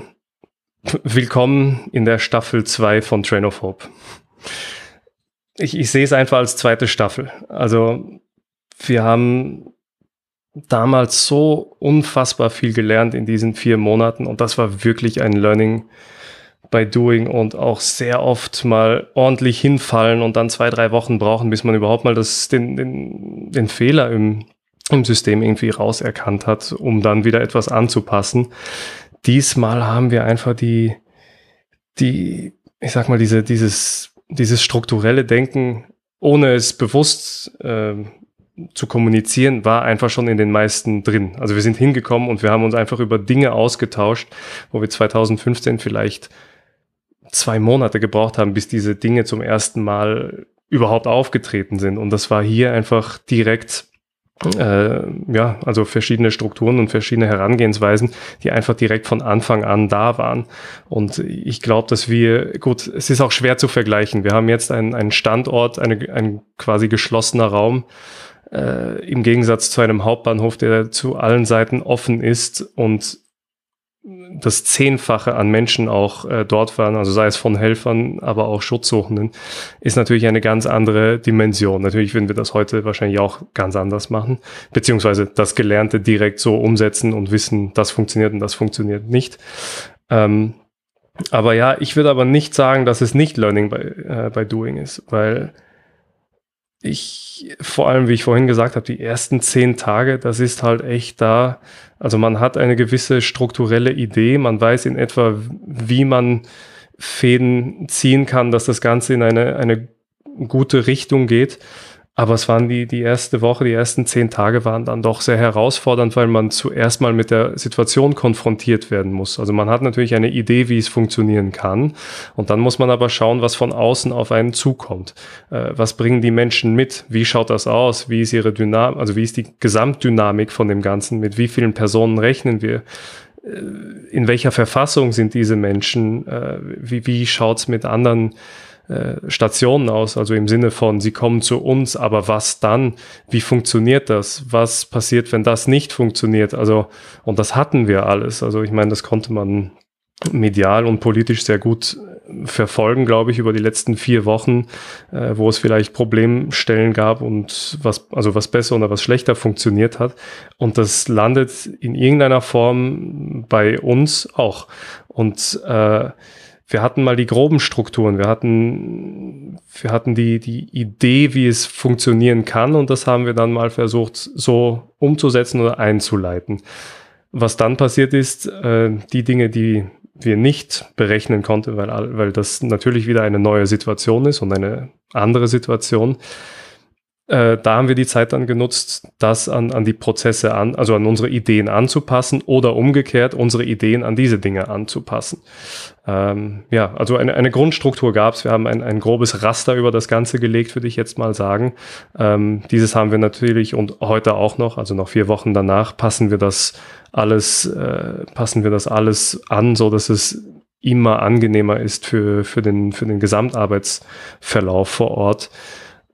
A: Willkommen in der Staffel 2 von Train of Hope. Ich, ich sehe es einfach als zweite Staffel. Also wir haben damals so unfassbar viel gelernt in diesen vier Monaten und das war wirklich ein Learning by Doing und auch sehr oft mal ordentlich hinfallen und dann zwei, drei Wochen brauchen, bis man überhaupt mal das, den, den, den Fehler im, im System irgendwie rauserkannt hat, um dann wieder etwas anzupassen. Diesmal haben wir einfach die, die, ich sag mal, diese, dieses, dieses strukturelle Denken, ohne es bewusst äh, zu kommunizieren, war einfach schon in den meisten drin. Also wir sind hingekommen und wir haben uns einfach über Dinge ausgetauscht, wo wir 2015 vielleicht zwei Monate gebraucht haben, bis diese Dinge zum ersten Mal überhaupt aufgetreten sind. Und das war hier einfach direkt äh, ja, also verschiedene Strukturen und verschiedene Herangehensweisen, die einfach direkt von Anfang an da waren. Und ich glaube, dass wir, gut, es ist auch schwer zu vergleichen. Wir haben jetzt einen, einen Standort, eine, ein quasi geschlossener Raum, äh, im Gegensatz zu einem Hauptbahnhof, der zu allen Seiten offen ist und das Zehnfache an Menschen auch äh, dort waren, also sei es von Helfern, aber auch Schutzsuchenden, ist natürlich eine ganz andere Dimension. Natürlich würden wir das heute wahrscheinlich auch ganz anders machen, beziehungsweise das Gelernte direkt so umsetzen und wissen, das funktioniert und das funktioniert nicht. Ähm, aber ja, ich würde aber nicht sagen, dass es nicht Learning by, äh, by Doing ist, weil ich, vor allem, wie ich vorhin gesagt habe, die ersten zehn Tage, das ist halt echt da. Also man hat eine gewisse strukturelle Idee, man weiß in etwa, wie man Fäden ziehen kann, dass das Ganze in eine, eine gute Richtung geht. Aber es waren die, die erste Woche, die ersten zehn Tage waren dann doch sehr herausfordernd, weil man zuerst mal mit der Situation konfrontiert werden muss. Also man hat natürlich eine Idee, wie es funktionieren kann. Und dann muss man aber schauen, was von außen auf einen zukommt. Äh, was bringen die Menschen mit? Wie schaut das aus? Wie ist ihre Dynamik, also wie ist die Gesamtdynamik von dem Ganzen? Mit wie vielen Personen rechnen wir? Äh, in welcher Verfassung sind diese Menschen? Äh, wie, wie schaut's mit anderen Stationen aus, also im Sinne von, sie kommen zu uns, aber was dann? Wie funktioniert das? Was passiert, wenn das nicht funktioniert? Also, und das hatten wir alles. Also ich meine, das konnte man medial und politisch sehr gut verfolgen, glaube ich, über die letzten vier Wochen, äh, wo es vielleicht Problemstellen gab und was, also was besser oder was schlechter funktioniert hat. Und das landet in irgendeiner Form bei uns auch. Und äh, wir hatten mal die groben Strukturen, wir hatten, wir hatten die, die Idee, wie es funktionieren kann und das haben wir dann mal versucht so umzusetzen oder einzuleiten. Was dann passiert ist, äh, die Dinge, die wir nicht berechnen konnten, weil, weil das natürlich wieder eine neue Situation ist und eine andere Situation, äh, da haben wir die Zeit dann genutzt, das an, an die Prozesse an, also an unsere Ideen anzupassen oder umgekehrt unsere Ideen an diese Dinge anzupassen. Ähm, ja, also eine, eine Grundstruktur gab es. Wir haben ein, ein grobes Raster über das Ganze gelegt, würde ich jetzt mal sagen. Ähm, dieses haben wir natürlich und heute auch noch, also noch vier Wochen danach, passen wir das alles, äh, passen wir das alles an, so dass es immer angenehmer ist für, für, den, für den Gesamtarbeitsverlauf vor Ort.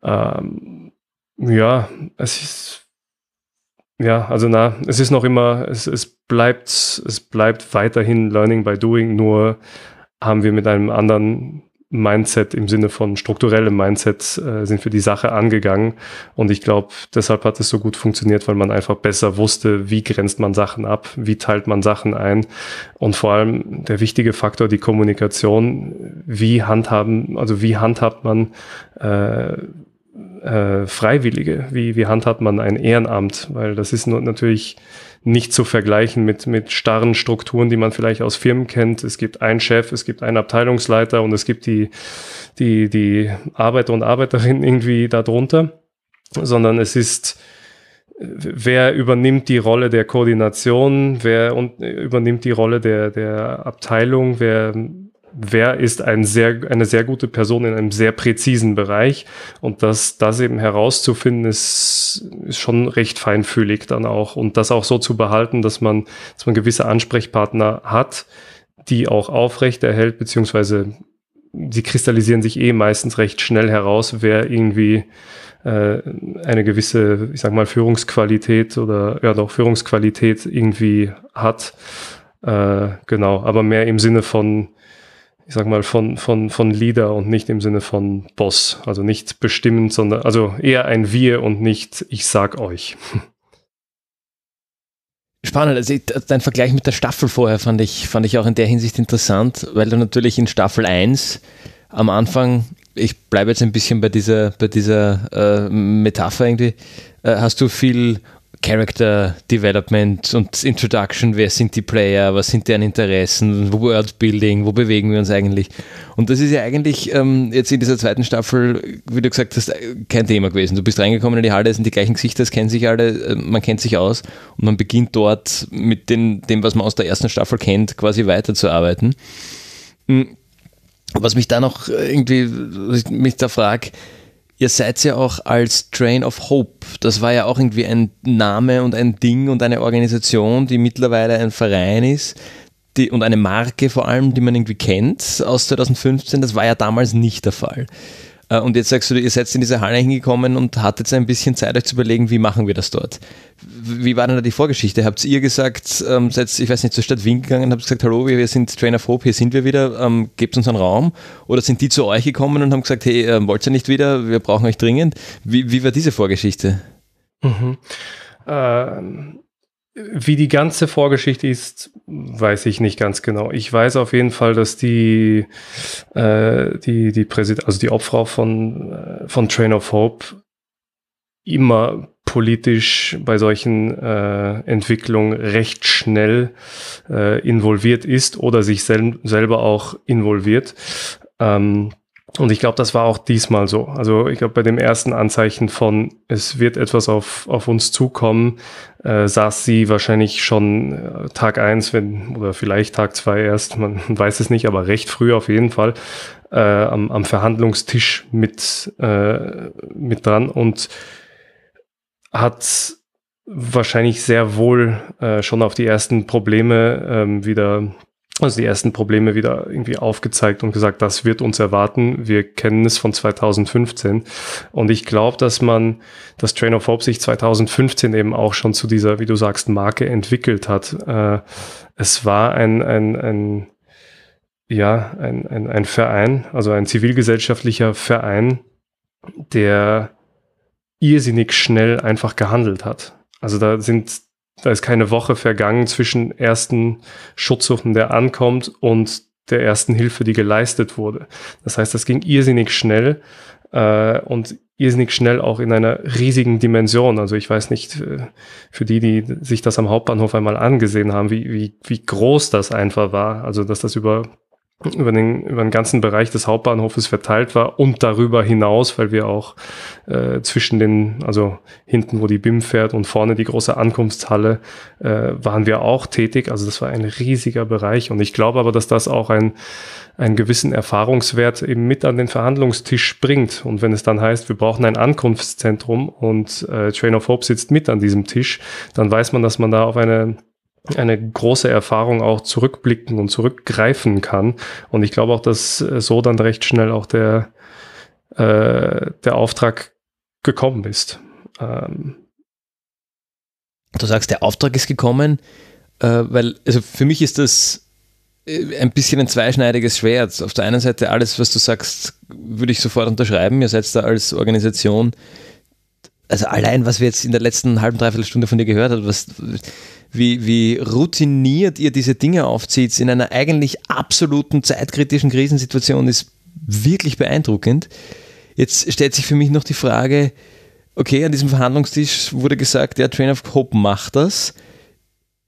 A: Ähm, ja, es ist ja, also na, es ist noch immer, es, es bleibt, es bleibt weiterhin Learning by Doing, nur haben wir mit einem anderen Mindset im Sinne von strukturellem Mindset äh, sind wir die Sache angegangen. Und ich glaube, deshalb hat es so gut funktioniert, weil man einfach besser wusste, wie grenzt man Sachen ab, wie teilt man Sachen ein. Und vor allem der wichtige Faktor, die Kommunikation, wie handhaben, also wie handhabt man äh, äh, Freiwillige, wie, wie handhabt man ein Ehrenamt, weil das ist natürlich nicht zu vergleichen mit, mit starren Strukturen, die man vielleicht aus Firmen kennt. Es gibt einen Chef, es gibt einen Abteilungsleiter und es gibt die, die, die Arbeiter und Arbeiterinnen irgendwie darunter, sondern es ist, wer übernimmt die Rolle der Koordination, wer übernimmt die Rolle der, der Abteilung, wer wer ist ein sehr, eine sehr gute Person in einem sehr präzisen Bereich. Und das, das eben herauszufinden, ist, ist schon recht feinfühlig dann auch. Und das auch so zu behalten, dass man, dass man gewisse Ansprechpartner hat, die auch aufrecht erhält, beziehungsweise sie kristallisieren sich eh meistens recht schnell heraus, wer irgendwie äh, eine gewisse, ich sag mal, Führungsqualität oder ja doch Führungsqualität irgendwie hat. Äh, genau, aber mehr im Sinne von ich sag mal, von, von, von Leader und nicht im Sinne von Boss. Also nicht bestimmend, sondern, also eher ein Wir und nicht ich sag euch.
C: Spannend, also dein Vergleich mit der Staffel vorher fand ich, fand ich auch in der Hinsicht interessant, weil du natürlich in Staffel 1 am Anfang, ich bleibe jetzt ein bisschen bei dieser, bei dieser äh, Metapher irgendwie, äh, hast du viel Character Development und Introduction, wer sind die Player, was sind deren Interessen, Worldbuilding, wo bewegen wir uns eigentlich. Und das ist ja eigentlich ähm, jetzt in dieser zweiten Staffel, wie du gesagt hast, kein Thema gewesen. Du bist reingekommen in die Halle, es sind die gleichen Gesichter, es kennen sich alle, äh, man kennt sich aus und man beginnt dort mit den, dem, was man aus der ersten Staffel kennt, quasi weiterzuarbeiten. Hm. Was mich da noch irgendwie, mich da frage, Ihr seid ja auch als Train of Hope. Das war ja auch irgendwie ein Name und ein Ding und eine Organisation, die mittlerweile ein Verein ist die, und eine Marke vor allem, die man irgendwie kennt aus 2015. Das war ja damals nicht der Fall. Äh, und jetzt sagst du, ihr seid in diese Halle hingekommen und hattet ein bisschen Zeit, euch zu überlegen, wie machen wir das dort. Wie war denn da die Vorgeschichte? Habt ihr gesagt, ähm, seid, ich weiß nicht, zur Stadt Wien gegangen, habt gesagt, hallo, wir sind Train of Hope, hier sind wir wieder, ähm, gebt uns einen Raum? Oder sind die zu euch gekommen und haben gesagt, hey, ähm, wollt ihr nicht wieder, wir brauchen euch dringend? Wie, wie war diese Vorgeschichte?
A: Mhm. Ähm wie die ganze Vorgeschichte ist, weiß ich nicht ganz genau. Ich weiß auf jeden Fall, dass die, äh, die, die Präsident, also die Obfrau von, äh, von Train of Hope immer politisch bei solchen äh, Entwicklungen recht schnell äh, involviert ist oder sich sel selber auch involviert. Ähm, und ich glaube, das war auch diesmal so. Also ich glaube, bei dem ersten Anzeichen von, es wird etwas auf, auf uns zukommen, äh, saß sie wahrscheinlich schon äh, Tag eins, wenn, oder vielleicht Tag zwei erst, man <laughs> weiß es nicht, aber recht früh auf jeden Fall, äh, am, am Verhandlungstisch mit, äh, mit dran und hat wahrscheinlich sehr wohl äh, schon auf die ersten Probleme ähm, wieder also die ersten Probleme wieder irgendwie aufgezeigt und gesagt, das wird uns erwarten. Wir kennen es von 2015. Und ich glaube, dass man, dass Train of Hope sich 2015 eben auch schon zu dieser, wie du sagst, Marke entwickelt hat. Äh, es war ein, ein, ein ja, ein, ein, ein Verein, also ein zivilgesellschaftlicher Verein, der irrsinnig schnell einfach gehandelt hat. Also da sind da ist keine Woche vergangen zwischen ersten Schutzsuchen, der ankommt, und der ersten Hilfe, die geleistet wurde. Das heißt, das ging irrsinnig schnell äh, und irrsinnig schnell auch in einer riesigen Dimension. Also ich weiß nicht, äh, für die, die sich das am Hauptbahnhof einmal angesehen haben, wie, wie, wie groß das einfach war. Also dass das über über den, über den ganzen Bereich des Hauptbahnhofes verteilt war und darüber hinaus, weil wir auch äh, zwischen den, also hinten, wo die BIM fährt und vorne die große Ankunftshalle, äh, waren wir auch tätig. Also das war ein riesiger Bereich und ich glaube aber, dass das auch ein, einen gewissen Erfahrungswert eben mit an den Verhandlungstisch bringt. Und wenn es dann heißt, wir brauchen ein Ankunftszentrum und äh, Train of Hope sitzt mit an diesem Tisch, dann weiß man, dass man da auf eine eine große Erfahrung auch zurückblicken und zurückgreifen kann. Und ich glaube auch, dass so dann recht schnell auch der, äh, der Auftrag gekommen ist. Ähm.
C: Du sagst, der Auftrag ist gekommen, äh, weil, also für mich ist das äh, ein bisschen ein zweischneidiges Schwert. Auf der einen Seite alles, was du sagst, würde ich sofort unterschreiben. Ihr seid da als Organisation, also allein, was wir jetzt in der letzten halben, dreiviertel Stunde von dir gehört haben, was, wie, wie routiniert ihr diese Dinge aufzieht in einer eigentlich absoluten zeitkritischen Krisensituation, ist wirklich beeindruckend. Jetzt stellt sich für mich noch die Frage, okay, an diesem Verhandlungstisch wurde gesagt, der Train of Hope macht das.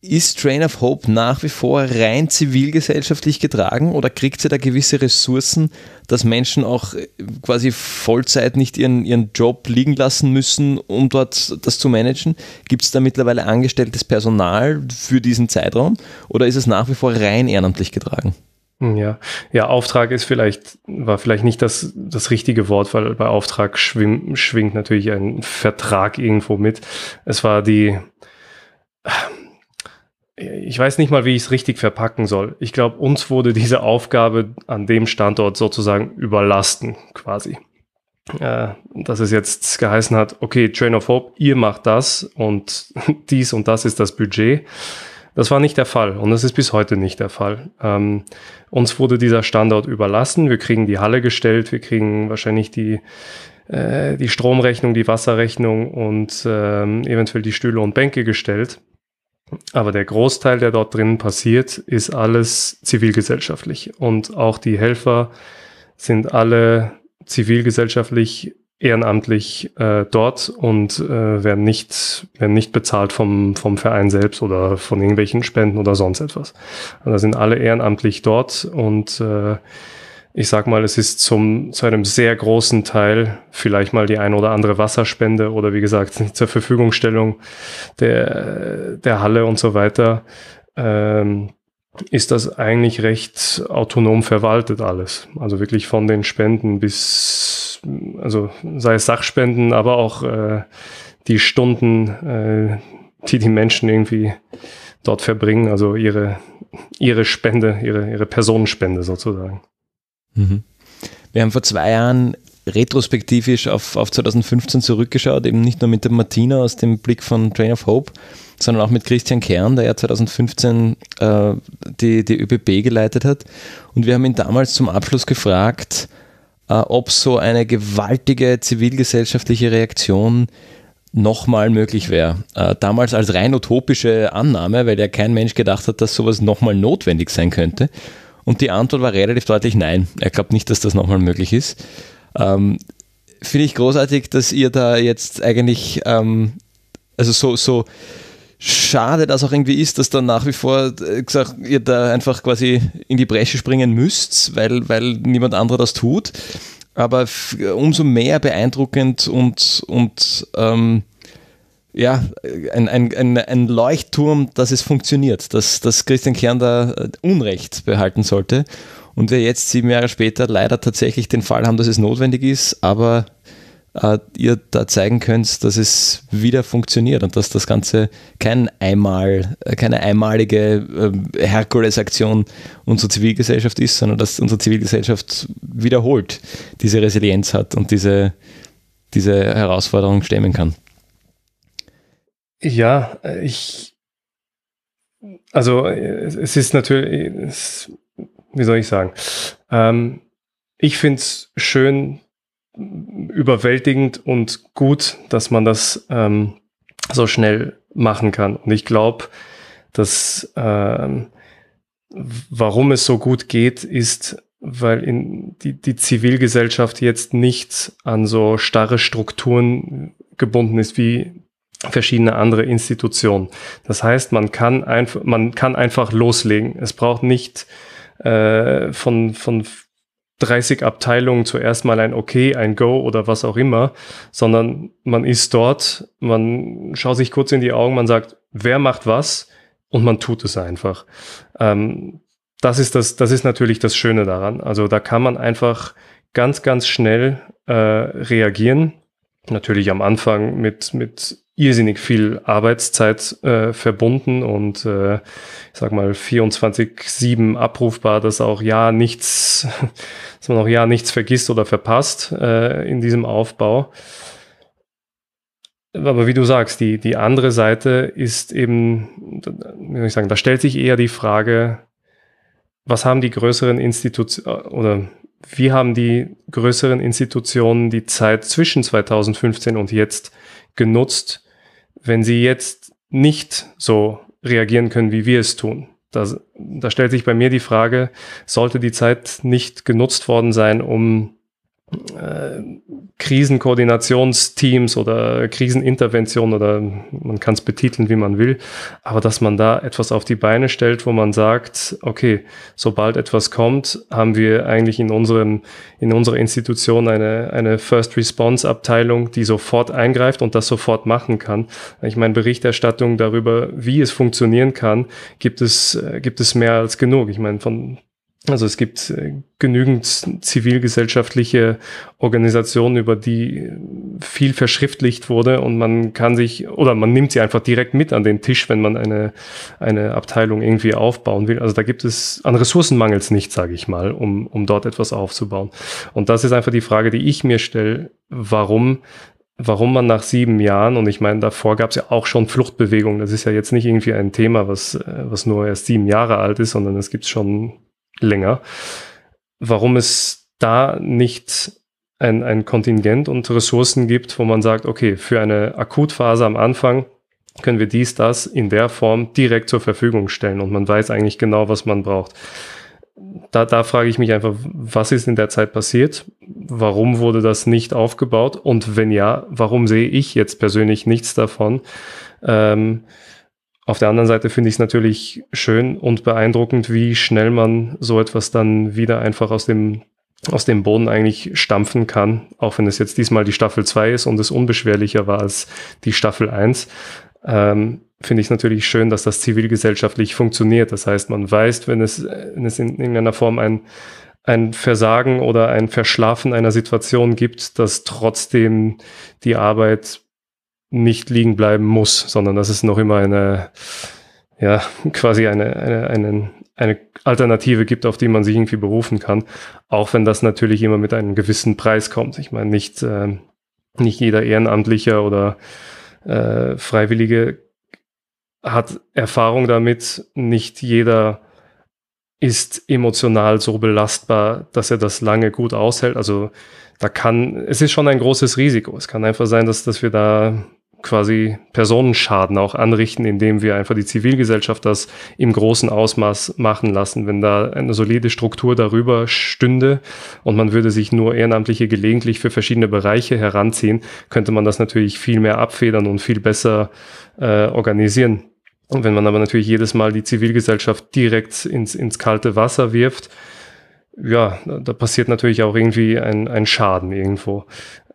C: Ist Train of Hope nach wie vor rein zivilgesellschaftlich getragen oder kriegt sie da gewisse Ressourcen, dass Menschen auch äh, quasi Vollzeit nicht ihren, ihren Job liegen lassen müssen, um dort das zu managen? Gibt es da mittlerweile angestelltes Personal für diesen Zeitraum oder ist es nach wie vor rein ehrenamtlich getragen?
A: Ja, ja, Auftrag ist vielleicht, war vielleicht nicht das, das richtige Wort, weil bei Auftrag schwing, schwingt natürlich ein Vertrag irgendwo mit. Es war die, ich weiß nicht mal, wie ich es richtig verpacken soll. Ich glaube, uns wurde diese Aufgabe an dem Standort sozusagen überlasten, quasi. Äh, dass es jetzt geheißen hat, okay, Train of Hope, ihr macht das und <laughs> dies und das ist das Budget. Das war nicht der Fall und das ist bis heute nicht der Fall. Ähm, uns wurde dieser Standort überlassen. Wir kriegen die Halle gestellt, wir kriegen wahrscheinlich die, äh, die Stromrechnung, die Wasserrechnung und ähm, eventuell die Stühle und Bänke gestellt. Aber der Großteil, der dort drinnen passiert, ist alles zivilgesellschaftlich. Und auch die Helfer sind alle zivilgesellschaftlich ehrenamtlich äh, dort und äh, werden nicht werden nicht bezahlt vom vom Verein selbst oder von irgendwelchen Spenden oder sonst etwas. Also sind alle ehrenamtlich dort und äh, ich sag mal, es ist zum, zu einem sehr großen Teil vielleicht mal die ein oder andere Wasserspende oder wie gesagt <laughs> zur Verfügungstellung der, der Halle und so weiter, ähm, ist das eigentlich recht autonom verwaltet alles. Also wirklich von den Spenden bis, also sei es Sachspenden, aber auch äh, die Stunden, äh, die die Menschen irgendwie dort verbringen, also ihre, ihre Spende, ihre, ihre Personenspende sozusagen.
C: Mhm. Wir haben vor zwei Jahren retrospektivisch auf, auf 2015 zurückgeschaut, eben nicht nur mit der Martina aus dem Blick von Train of Hope, sondern auch mit Christian Kern, der ja 2015 äh, die, die ÖBB geleitet hat. Und wir haben ihn damals zum Abschluss gefragt, äh, ob so eine gewaltige zivilgesellschaftliche Reaktion nochmal möglich wäre. Äh, damals als rein utopische Annahme, weil ja kein Mensch gedacht hat, dass sowas nochmal notwendig sein könnte. Und die Antwort war relativ deutlich nein. Er glaubt nicht, dass das nochmal möglich ist. Ähm, Finde ich großartig, dass ihr da jetzt eigentlich, ähm, also so, so schade das auch irgendwie ist, dass dann nach wie vor äh, gesagt, ihr da einfach quasi in die Bresche springen müsst, weil, weil niemand anderer das tut. Aber umso mehr beeindruckend und, und ähm, ja, ein, ein, ein, ein Leuchtturm, dass es funktioniert, dass, dass Christian Kern da äh, Unrecht behalten sollte. Und wir jetzt sieben Jahre später leider tatsächlich den Fall haben, dass es notwendig ist, aber äh, ihr da zeigen könnt, dass es wieder funktioniert und dass das Ganze kein einmal, äh, keine einmalige äh, Herkulesaktion unserer Zivilgesellschaft ist, sondern dass unsere Zivilgesellschaft wiederholt diese Resilienz hat und diese, diese Herausforderung stemmen kann.
A: Ja, ich, also es ist natürlich, es, wie soll ich sagen, ähm, ich finde es schön, überwältigend und gut, dass man das ähm, so schnell machen kann. Und ich glaube, dass ähm, warum es so gut geht, ist, weil in die, die Zivilgesellschaft jetzt nicht an so starre Strukturen gebunden ist wie verschiedene andere Institutionen. Das heißt, man kann einfach, man kann einfach loslegen. Es braucht nicht äh, von, von 30 Abteilungen zuerst mal ein Okay, ein Go oder was auch immer, sondern man ist dort, man schaut sich kurz in die Augen, man sagt, wer macht was und man tut es einfach. Ähm, das ist das, das ist natürlich das Schöne daran. Also da kann man einfach ganz, ganz schnell äh, reagieren. Natürlich am Anfang mit, mit irrsinnig viel Arbeitszeit äh, verbunden und äh, ich sag mal 24-7 abrufbar, dass auch ja nichts, <laughs> dass man auch ja nichts vergisst oder verpasst äh, in diesem Aufbau. Aber wie du sagst, die, die andere Seite ist eben, wie soll ich sagen, da stellt sich eher die Frage, was haben die größeren Institutionen oder wie haben die größeren Institutionen die Zeit zwischen 2015 und jetzt genutzt, wenn sie jetzt nicht so reagieren können, wie wir es tun. Da, da stellt sich bei mir die Frage, sollte die Zeit nicht genutzt worden sein, um Krisenkoordinationsteams oder Krisenintervention oder man kann es betiteln, wie man will, aber dass man da etwas auf die Beine stellt, wo man sagt, okay, sobald etwas kommt, haben wir eigentlich in unserem, in unserer Institution eine, eine First Response Abteilung, die sofort eingreift und das sofort machen kann. Ich meine, Berichterstattung darüber, wie es funktionieren kann, gibt es, äh, gibt es mehr als genug. Ich meine, von also es gibt äh, genügend zivilgesellschaftliche Organisationen, über die viel verschriftlicht wurde und man kann sich oder man nimmt sie einfach direkt mit an den Tisch, wenn man eine, eine Abteilung irgendwie aufbauen will. Also da gibt es an Ressourcenmangels nicht, sage ich mal, um, um dort etwas aufzubauen. Und das ist einfach die Frage, die ich mir stelle, warum warum man nach sieben Jahren, und ich meine, davor gab es ja auch schon Fluchtbewegungen, das ist ja jetzt nicht irgendwie ein Thema, was, äh, was nur erst sieben Jahre alt ist, sondern es gibt schon länger, warum es da nicht ein, ein Kontingent und Ressourcen gibt, wo man sagt, okay, für eine Akutphase am Anfang können wir dies, das in der Form direkt zur Verfügung stellen und man weiß eigentlich genau, was man braucht. Da, da frage ich mich einfach, was ist in der Zeit passiert? Warum wurde das nicht aufgebaut? Und wenn ja, warum sehe ich jetzt persönlich nichts davon? Ähm, auf der anderen Seite finde ich es natürlich schön und beeindruckend, wie schnell man so etwas dann wieder einfach aus dem, aus dem Boden eigentlich stampfen kann, auch wenn es jetzt diesmal die Staffel 2 ist und es unbeschwerlicher war als die Staffel 1. Ähm, finde ich natürlich schön, dass das zivilgesellschaftlich funktioniert. Das heißt, man weiß, wenn es, wenn es in irgendeiner Form ein, ein Versagen oder ein Verschlafen einer Situation gibt, dass trotzdem die Arbeit nicht liegen bleiben muss, sondern dass es noch immer eine, ja, <laughs> quasi eine, eine, eine, eine Alternative gibt, auf die man sich irgendwie berufen kann. Auch wenn das natürlich immer mit einem gewissen Preis kommt. Ich meine, nicht, äh, nicht jeder Ehrenamtlicher oder äh, Freiwillige hat Erfahrung damit. Nicht jeder ist emotional so belastbar, dass er das lange gut aushält. Also da kann, es ist schon ein großes Risiko. Es kann einfach sein, dass, dass wir da quasi Personenschaden auch anrichten, indem wir einfach die Zivilgesellschaft das im großen Ausmaß machen lassen. Wenn da eine solide Struktur darüber stünde und man würde sich nur Ehrenamtliche gelegentlich für verschiedene Bereiche heranziehen, könnte man das natürlich viel mehr abfedern und viel besser äh, organisieren. Und wenn man aber natürlich jedes Mal die Zivilgesellschaft direkt ins, ins kalte Wasser wirft, ja, da passiert natürlich auch irgendwie ein, ein Schaden irgendwo.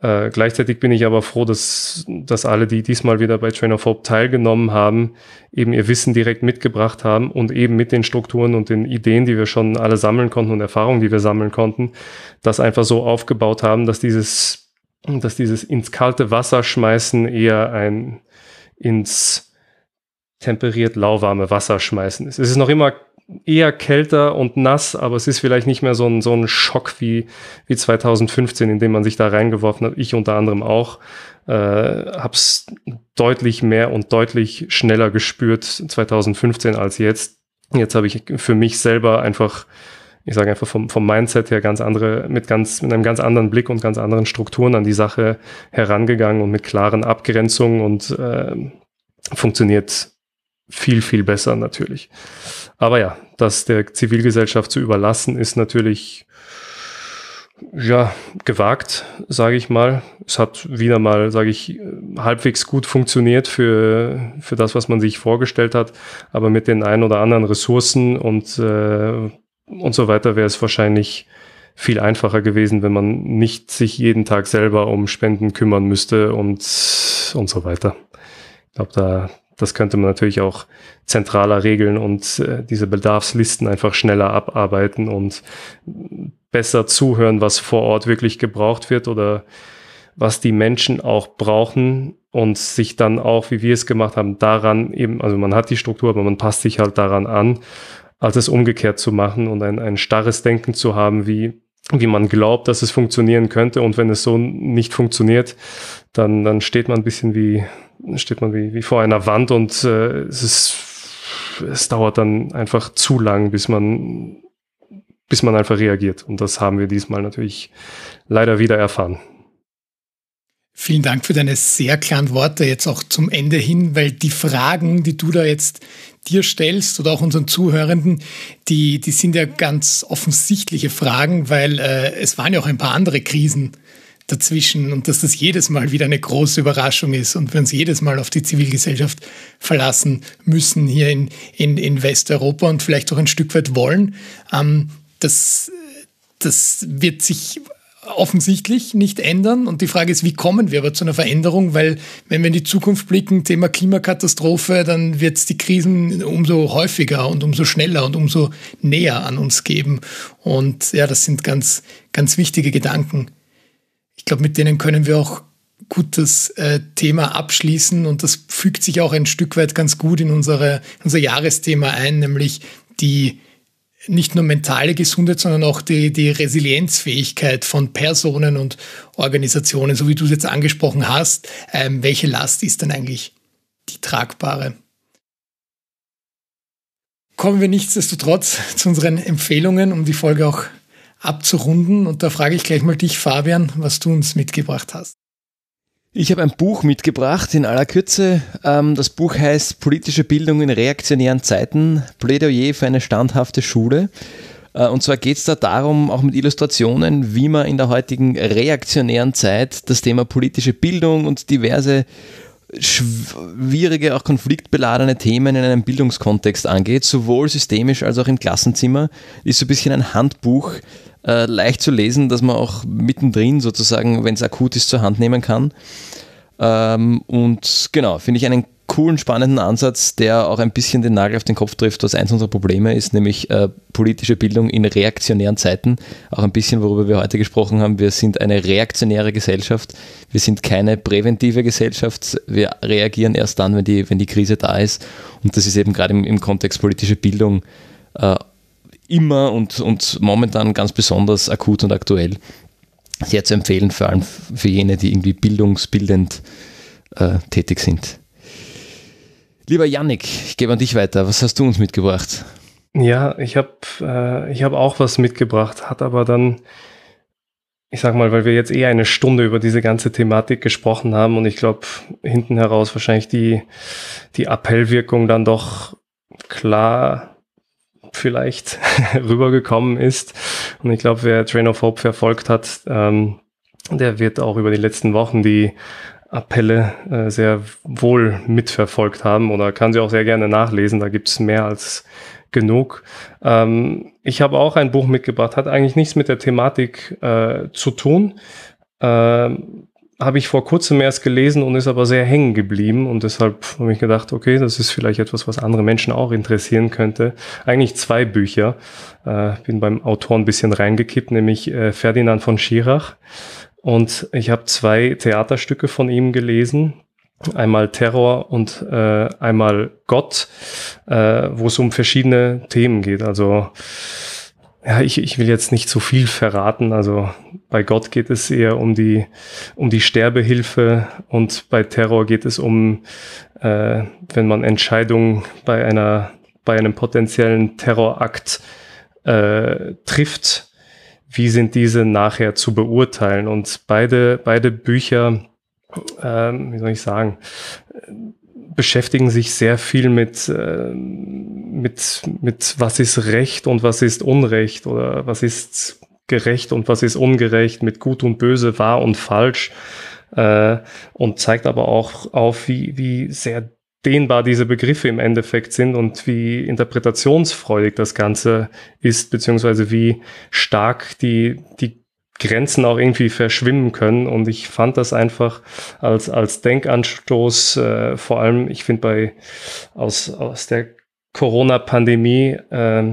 A: Äh, gleichzeitig bin ich aber froh, dass, dass alle, die diesmal wieder bei Train of Hope teilgenommen haben, eben ihr Wissen direkt mitgebracht haben und eben mit den Strukturen und den Ideen, die wir schon alle sammeln konnten und Erfahrungen, die wir sammeln konnten, das einfach so aufgebaut haben, dass dieses, dass dieses ins kalte Wasser schmeißen eher ein ins temperiert lauwarme Wasser schmeißen ist. Es ist noch immer eher kälter und nass, aber es ist vielleicht nicht mehr so ein, so ein Schock wie, wie 2015, in dem man sich da reingeworfen hat. Ich unter anderem auch. Äh, habe es deutlich mehr und deutlich schneller gespürt 2015 als jetzt. Jetzt habe ich für mich selber einfach, ich sage einfach vom, vom Mindset her ganz andere, mit ganz, mit einem ganz anderen Blick und ganz anderen Strukturen an die Sache herangegangen und mit klaren Abgrenzungen und äh, funktioniert viel, viel besser natürlich. Aber ja, das der Zivilgesellschaft zu überlassen, ist natürlich ja, gewagt, sage ich mal. Es hat wieder mal, sage ich, halbwegs gut funktioniert für, für das, was man sich vorgestellt hat. Aber mit den ein oder anderen Ressourcen und, äh, und so weiter wäre es wahrscheinlich viel einfacher gewesen, wenn man nicht sich jeden Tag selber um Spenden kümmern müsste und, und so weiter. Ich glaube, da, das könnte man natürlich auch zentraler regeln und äh, diese Bedarfslisten einfach schneller abarbeiten und besser zuhören, was vor Ort wirklich gebraucht wird oder was die Menschen auch brauchen und sich dann auch, wie wir es gemacht haben, daran eben, also man hat die Struktur, aber man passt sich halt daran an, als es umgekehrt zu machen und ein, ein starres Denken zu haben, wie, wie man glaubt, dass es funktionieren könnte. Und wenn es so nicht funktioniert, dann, dann steht man ein bisschen wie, steht man wie, wie vor einer Wand und äh, es ist, es dauert dann einfach zu lang, bis man, bis man einfach reagiert. Und das haben wir diesmal natürlich leider wieder erfahren.
B: Vielen Dank für deine sehr klaren Worte jetzt auch zum Ende hin, weil die Fragen, die du da jetzt dir stellst oder auch unseren Zuhörenden, die, die sind ja ganz offensichtliche Fragen, weil äh, es waren ja auch ein paar andere Krisen dazwischen und dass das jedes Mal wieder eine große Überraschung ist und wir uns jedes Mal auf die Zivilgesellschaft verlassen müssen hier in, in, in Westeuropa und vielleicht auch ein Stück weit wollen. Ähm, das, das wird sich offensichtlich nicht ändern. Und die Frage ist, wie kommen wir aber zu einer Veränderung? Weil wenn wir in die Zukunft blicken, Thema Klimakatastrophe, dann wird es die Krisen umso häufiger und umso schneller und umso näher an uns geben. Und ja, das sind ganz, ganz wichtige Gedanken. Ich glaube, mit denen können wir auch gut das äh, Thema abschließen und das fügt sich auch ein Stück weit ganz gut in unsere, unser Jahresthema ein, nämlich die nicht nur mentale Gesundheit, sondern auch die, die Resilienzfähigkeit von Personen und Organisationen, so wie du es jetzt angesprochen hast. Ähm, welche Last ist denn eigentlich die tragbare? Kommen wir nichtsdestotrotz zu unseren Empfehlungen, um die Folge auch abzurunden. Und da frage ich gleich mal dich, Fabian, was du uns mitgebracht hast.
C: Ich habe ein Buch mitgebracht in aller Kürze. Ähm, das Buch heißt Politische Bildung in reaktionären Zeiten, Plädoyer für eine standhafte Schule. Äh, und zwar geht es da darum, auch mit Illustrationen, wie man in der heutigen reaktionären Zeit das Thema politische Bildung und diverse schwierige, auch konfliktbeladene Themen in einem Bildungskontext angeht, sowohl systemisch als auch im Klassenzimmer. Ist so ein bisschen ein Handbuch, äh, leicht zu lesen, dass man auch mittendrin sozusagen, wenn es akut ist, zur Hand nehmen kann. Ähm, und genau, finde ich einen coolen, spannenden Ansatz, der auch ein bisschen den Nagel auf den Kopf trifft, was eins unserer Probleme ist, nämlich äh, politische Bildung in reaktionären Zeiten. Auch ein bisschen, worüber wir heute gesprochen haben. Wir sind eine reaktionäre Gesellschaft. Wir sind keine präventive Gesellschaft. Wir reagieren erst dann, wenn die, wenn die Krise da ist. Und das ist eben gerade im, im Kontext politische Bildung äh, immer und, und momentan ganz besonders akut und aktuell sehr zu empfehlen, vor allem für jene, die irgendwie bildungsbildend äh, tätig sind. Lieber Yannick, ich gebe an dich weiter. Was hast du uns mitgebracht?
A: Ja, ich habe äh, hab auch was mitgebracht, hat aber dann, ich sag mal, weil wir jetzt eher eine Stunde über diese ganze Thematik gesprochen haben und ich glaube, hinten heraus wahrscheinlich die, die Appellwirkung dann doch klar vielleicht <laughs> rübergekommen ist. Und ich glaube, wer Train of Hope verfolgt hat, ähm, der wird auch über die letzten Wochen die Appelle äh, sehr wohl mitverfolgt haben oder kann sie auch sehr gerne nachlesen. Da gibt's mehr als genug. Ähm, ich habe auch ein Buch mitgebracht, hat eigentlich nichts mit der Thematik äh, zu tun. Ähm, habe ich vor kurzem erst gelesen und ist aber sehr hängen geblieben und deshalb habe ich gedacht, okay, das ist vielleicht etwas, was andere Menschen auch interessieren könnte. Eigentlich zwei Bücher. Äh, bin beim Autor ein bisschen reingekippt, nämlich äh, Ferdinand von Schirach und ich habe zwei Theaterstücke von ihm gelesen. Einmal Terror und äh, einmal Gott, äh, wo es um verschiedene Themen geht. Also ja, ich, ich will jetzt nicht zu viel verraten. Also bei Gott geht es eher um die, um die Sterbehilfe und bei Terror geht es um, äh, wenn man Entscheidungen bei einer, bei einem potenziellen Terrorakt äh, trifft, wie sind diese nachher zu beurteilen? Und beide, beide Bücher, ähm, wie soll ich sagen, beschäftigen sich sehr viel mit, äh, mit, mit was ist Recht und was ist Unrecht oder was ist gerecht und was ist ungerecht, mit Gut und Böse, wahr und falsch äh, und zeigt aber auch auf, wie, wie sehr dehnbar diese Begriffe im Endeffekt sind und wie interpretationsfreudig das Ganze ist, beziehungsweise wie stark die, die Grenzen auch irgendwie verschwimmen können. Und ich fand das einfach als, als Denkanstoß, äh, vor allem, ich finde bei aus, aus der Corona-Pandemie, äh,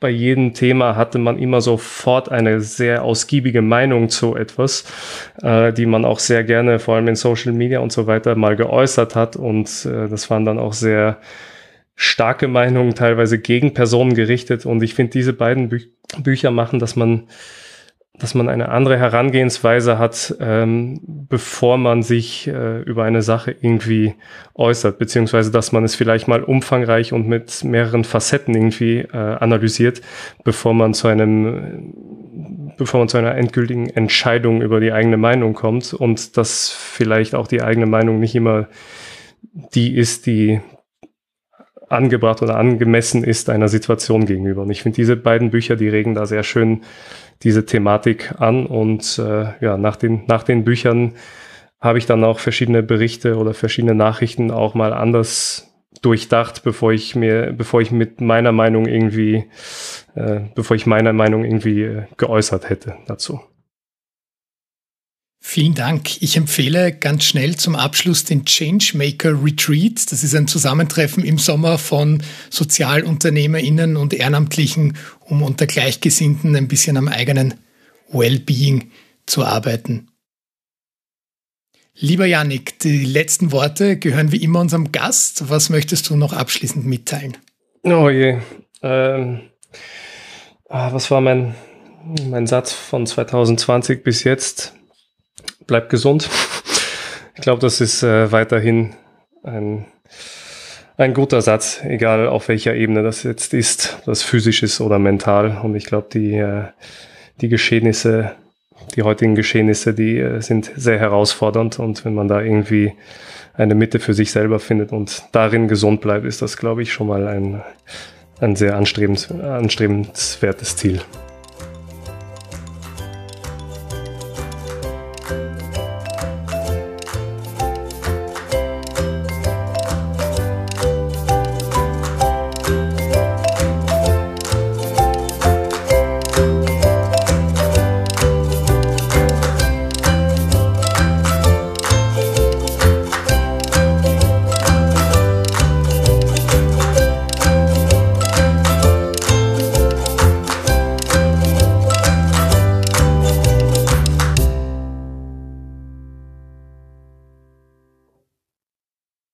A: bei jedem Thema hatte man immer sofort eine sehr ausgiebige Meinung zu etwas, äh, die man auch sehr gerne, vor allem in Social Media und so weiter, mal geäußert hat. Und äh, das waren dann auch sehr starke Meinungen, teilweise gegen Personen gerichtet. Und ich finde, diese beiden Bü Bücher machen, dass man dass man eine andere Herangehensweise hat, ähm, bevor man sich äh, über eine Sache irgendwie äußert, beziehungsweise dass man es vielleicht mal umfangreich und mit mehreren Facetten irgendwie äh, analysiert, bevor man zu einem, bevor man zu einer endgültigen Entscheidung über die eigene Meinung kommt und dass vielleicht auch die eigene Meinung nicht immer die ist, die angebracht oder angemessen ist einer Situation gegenüber. Und ich finde diese beiden Bücher, die regen da sehr schön diese Thematik an. Und äh, ja, nach den, nach den Büchern habe ich dann auch verschiedene Berichte oder verschiedene Nachrichten auch mal anders durchdacht, bevor ich mir, bevor ich mit meiner Meinung irgendwie, äh, bevor ich meine Meinung irgendwie äh, geäußert hätte dazu.
B: Vielen Dank. Ich empfehle ganz schnell zum Abschluss den Changemaker Retreat. Das ist ein Zusammentreffen im Sommer von SozialunternehmerInnen und Ehrenamtlichen, um unter Gleichgesinnten ein bisschen am eigenen Wellbeing zu arbeiten. Lieber Yannick, die letzten Worte gehören wie immer unserem Gast. Was möchtest du noch abschließend mitteilen?
A: Oh je. Ähm, ah, was war mein, mein Satz von 2020 bis jetzt? Bleibt gesund. Ich glaube, das ist äh, weiterhin ein, ein guter Satz, egal auf welcher Ebene das jetzt ist, das physisch ist oder mental. Und ich glaube, die, äh, die Geschehnisse, die heutigen Geschehnisse, die äh, sind sehr herausfordernd. Und wenn man da irgendwie eine Mitte für sich selber findet und darin gesund bleibt, ist das, glaube ich, schon mal ein, ein sehr anstrebens, anstrebenswertes Ziel.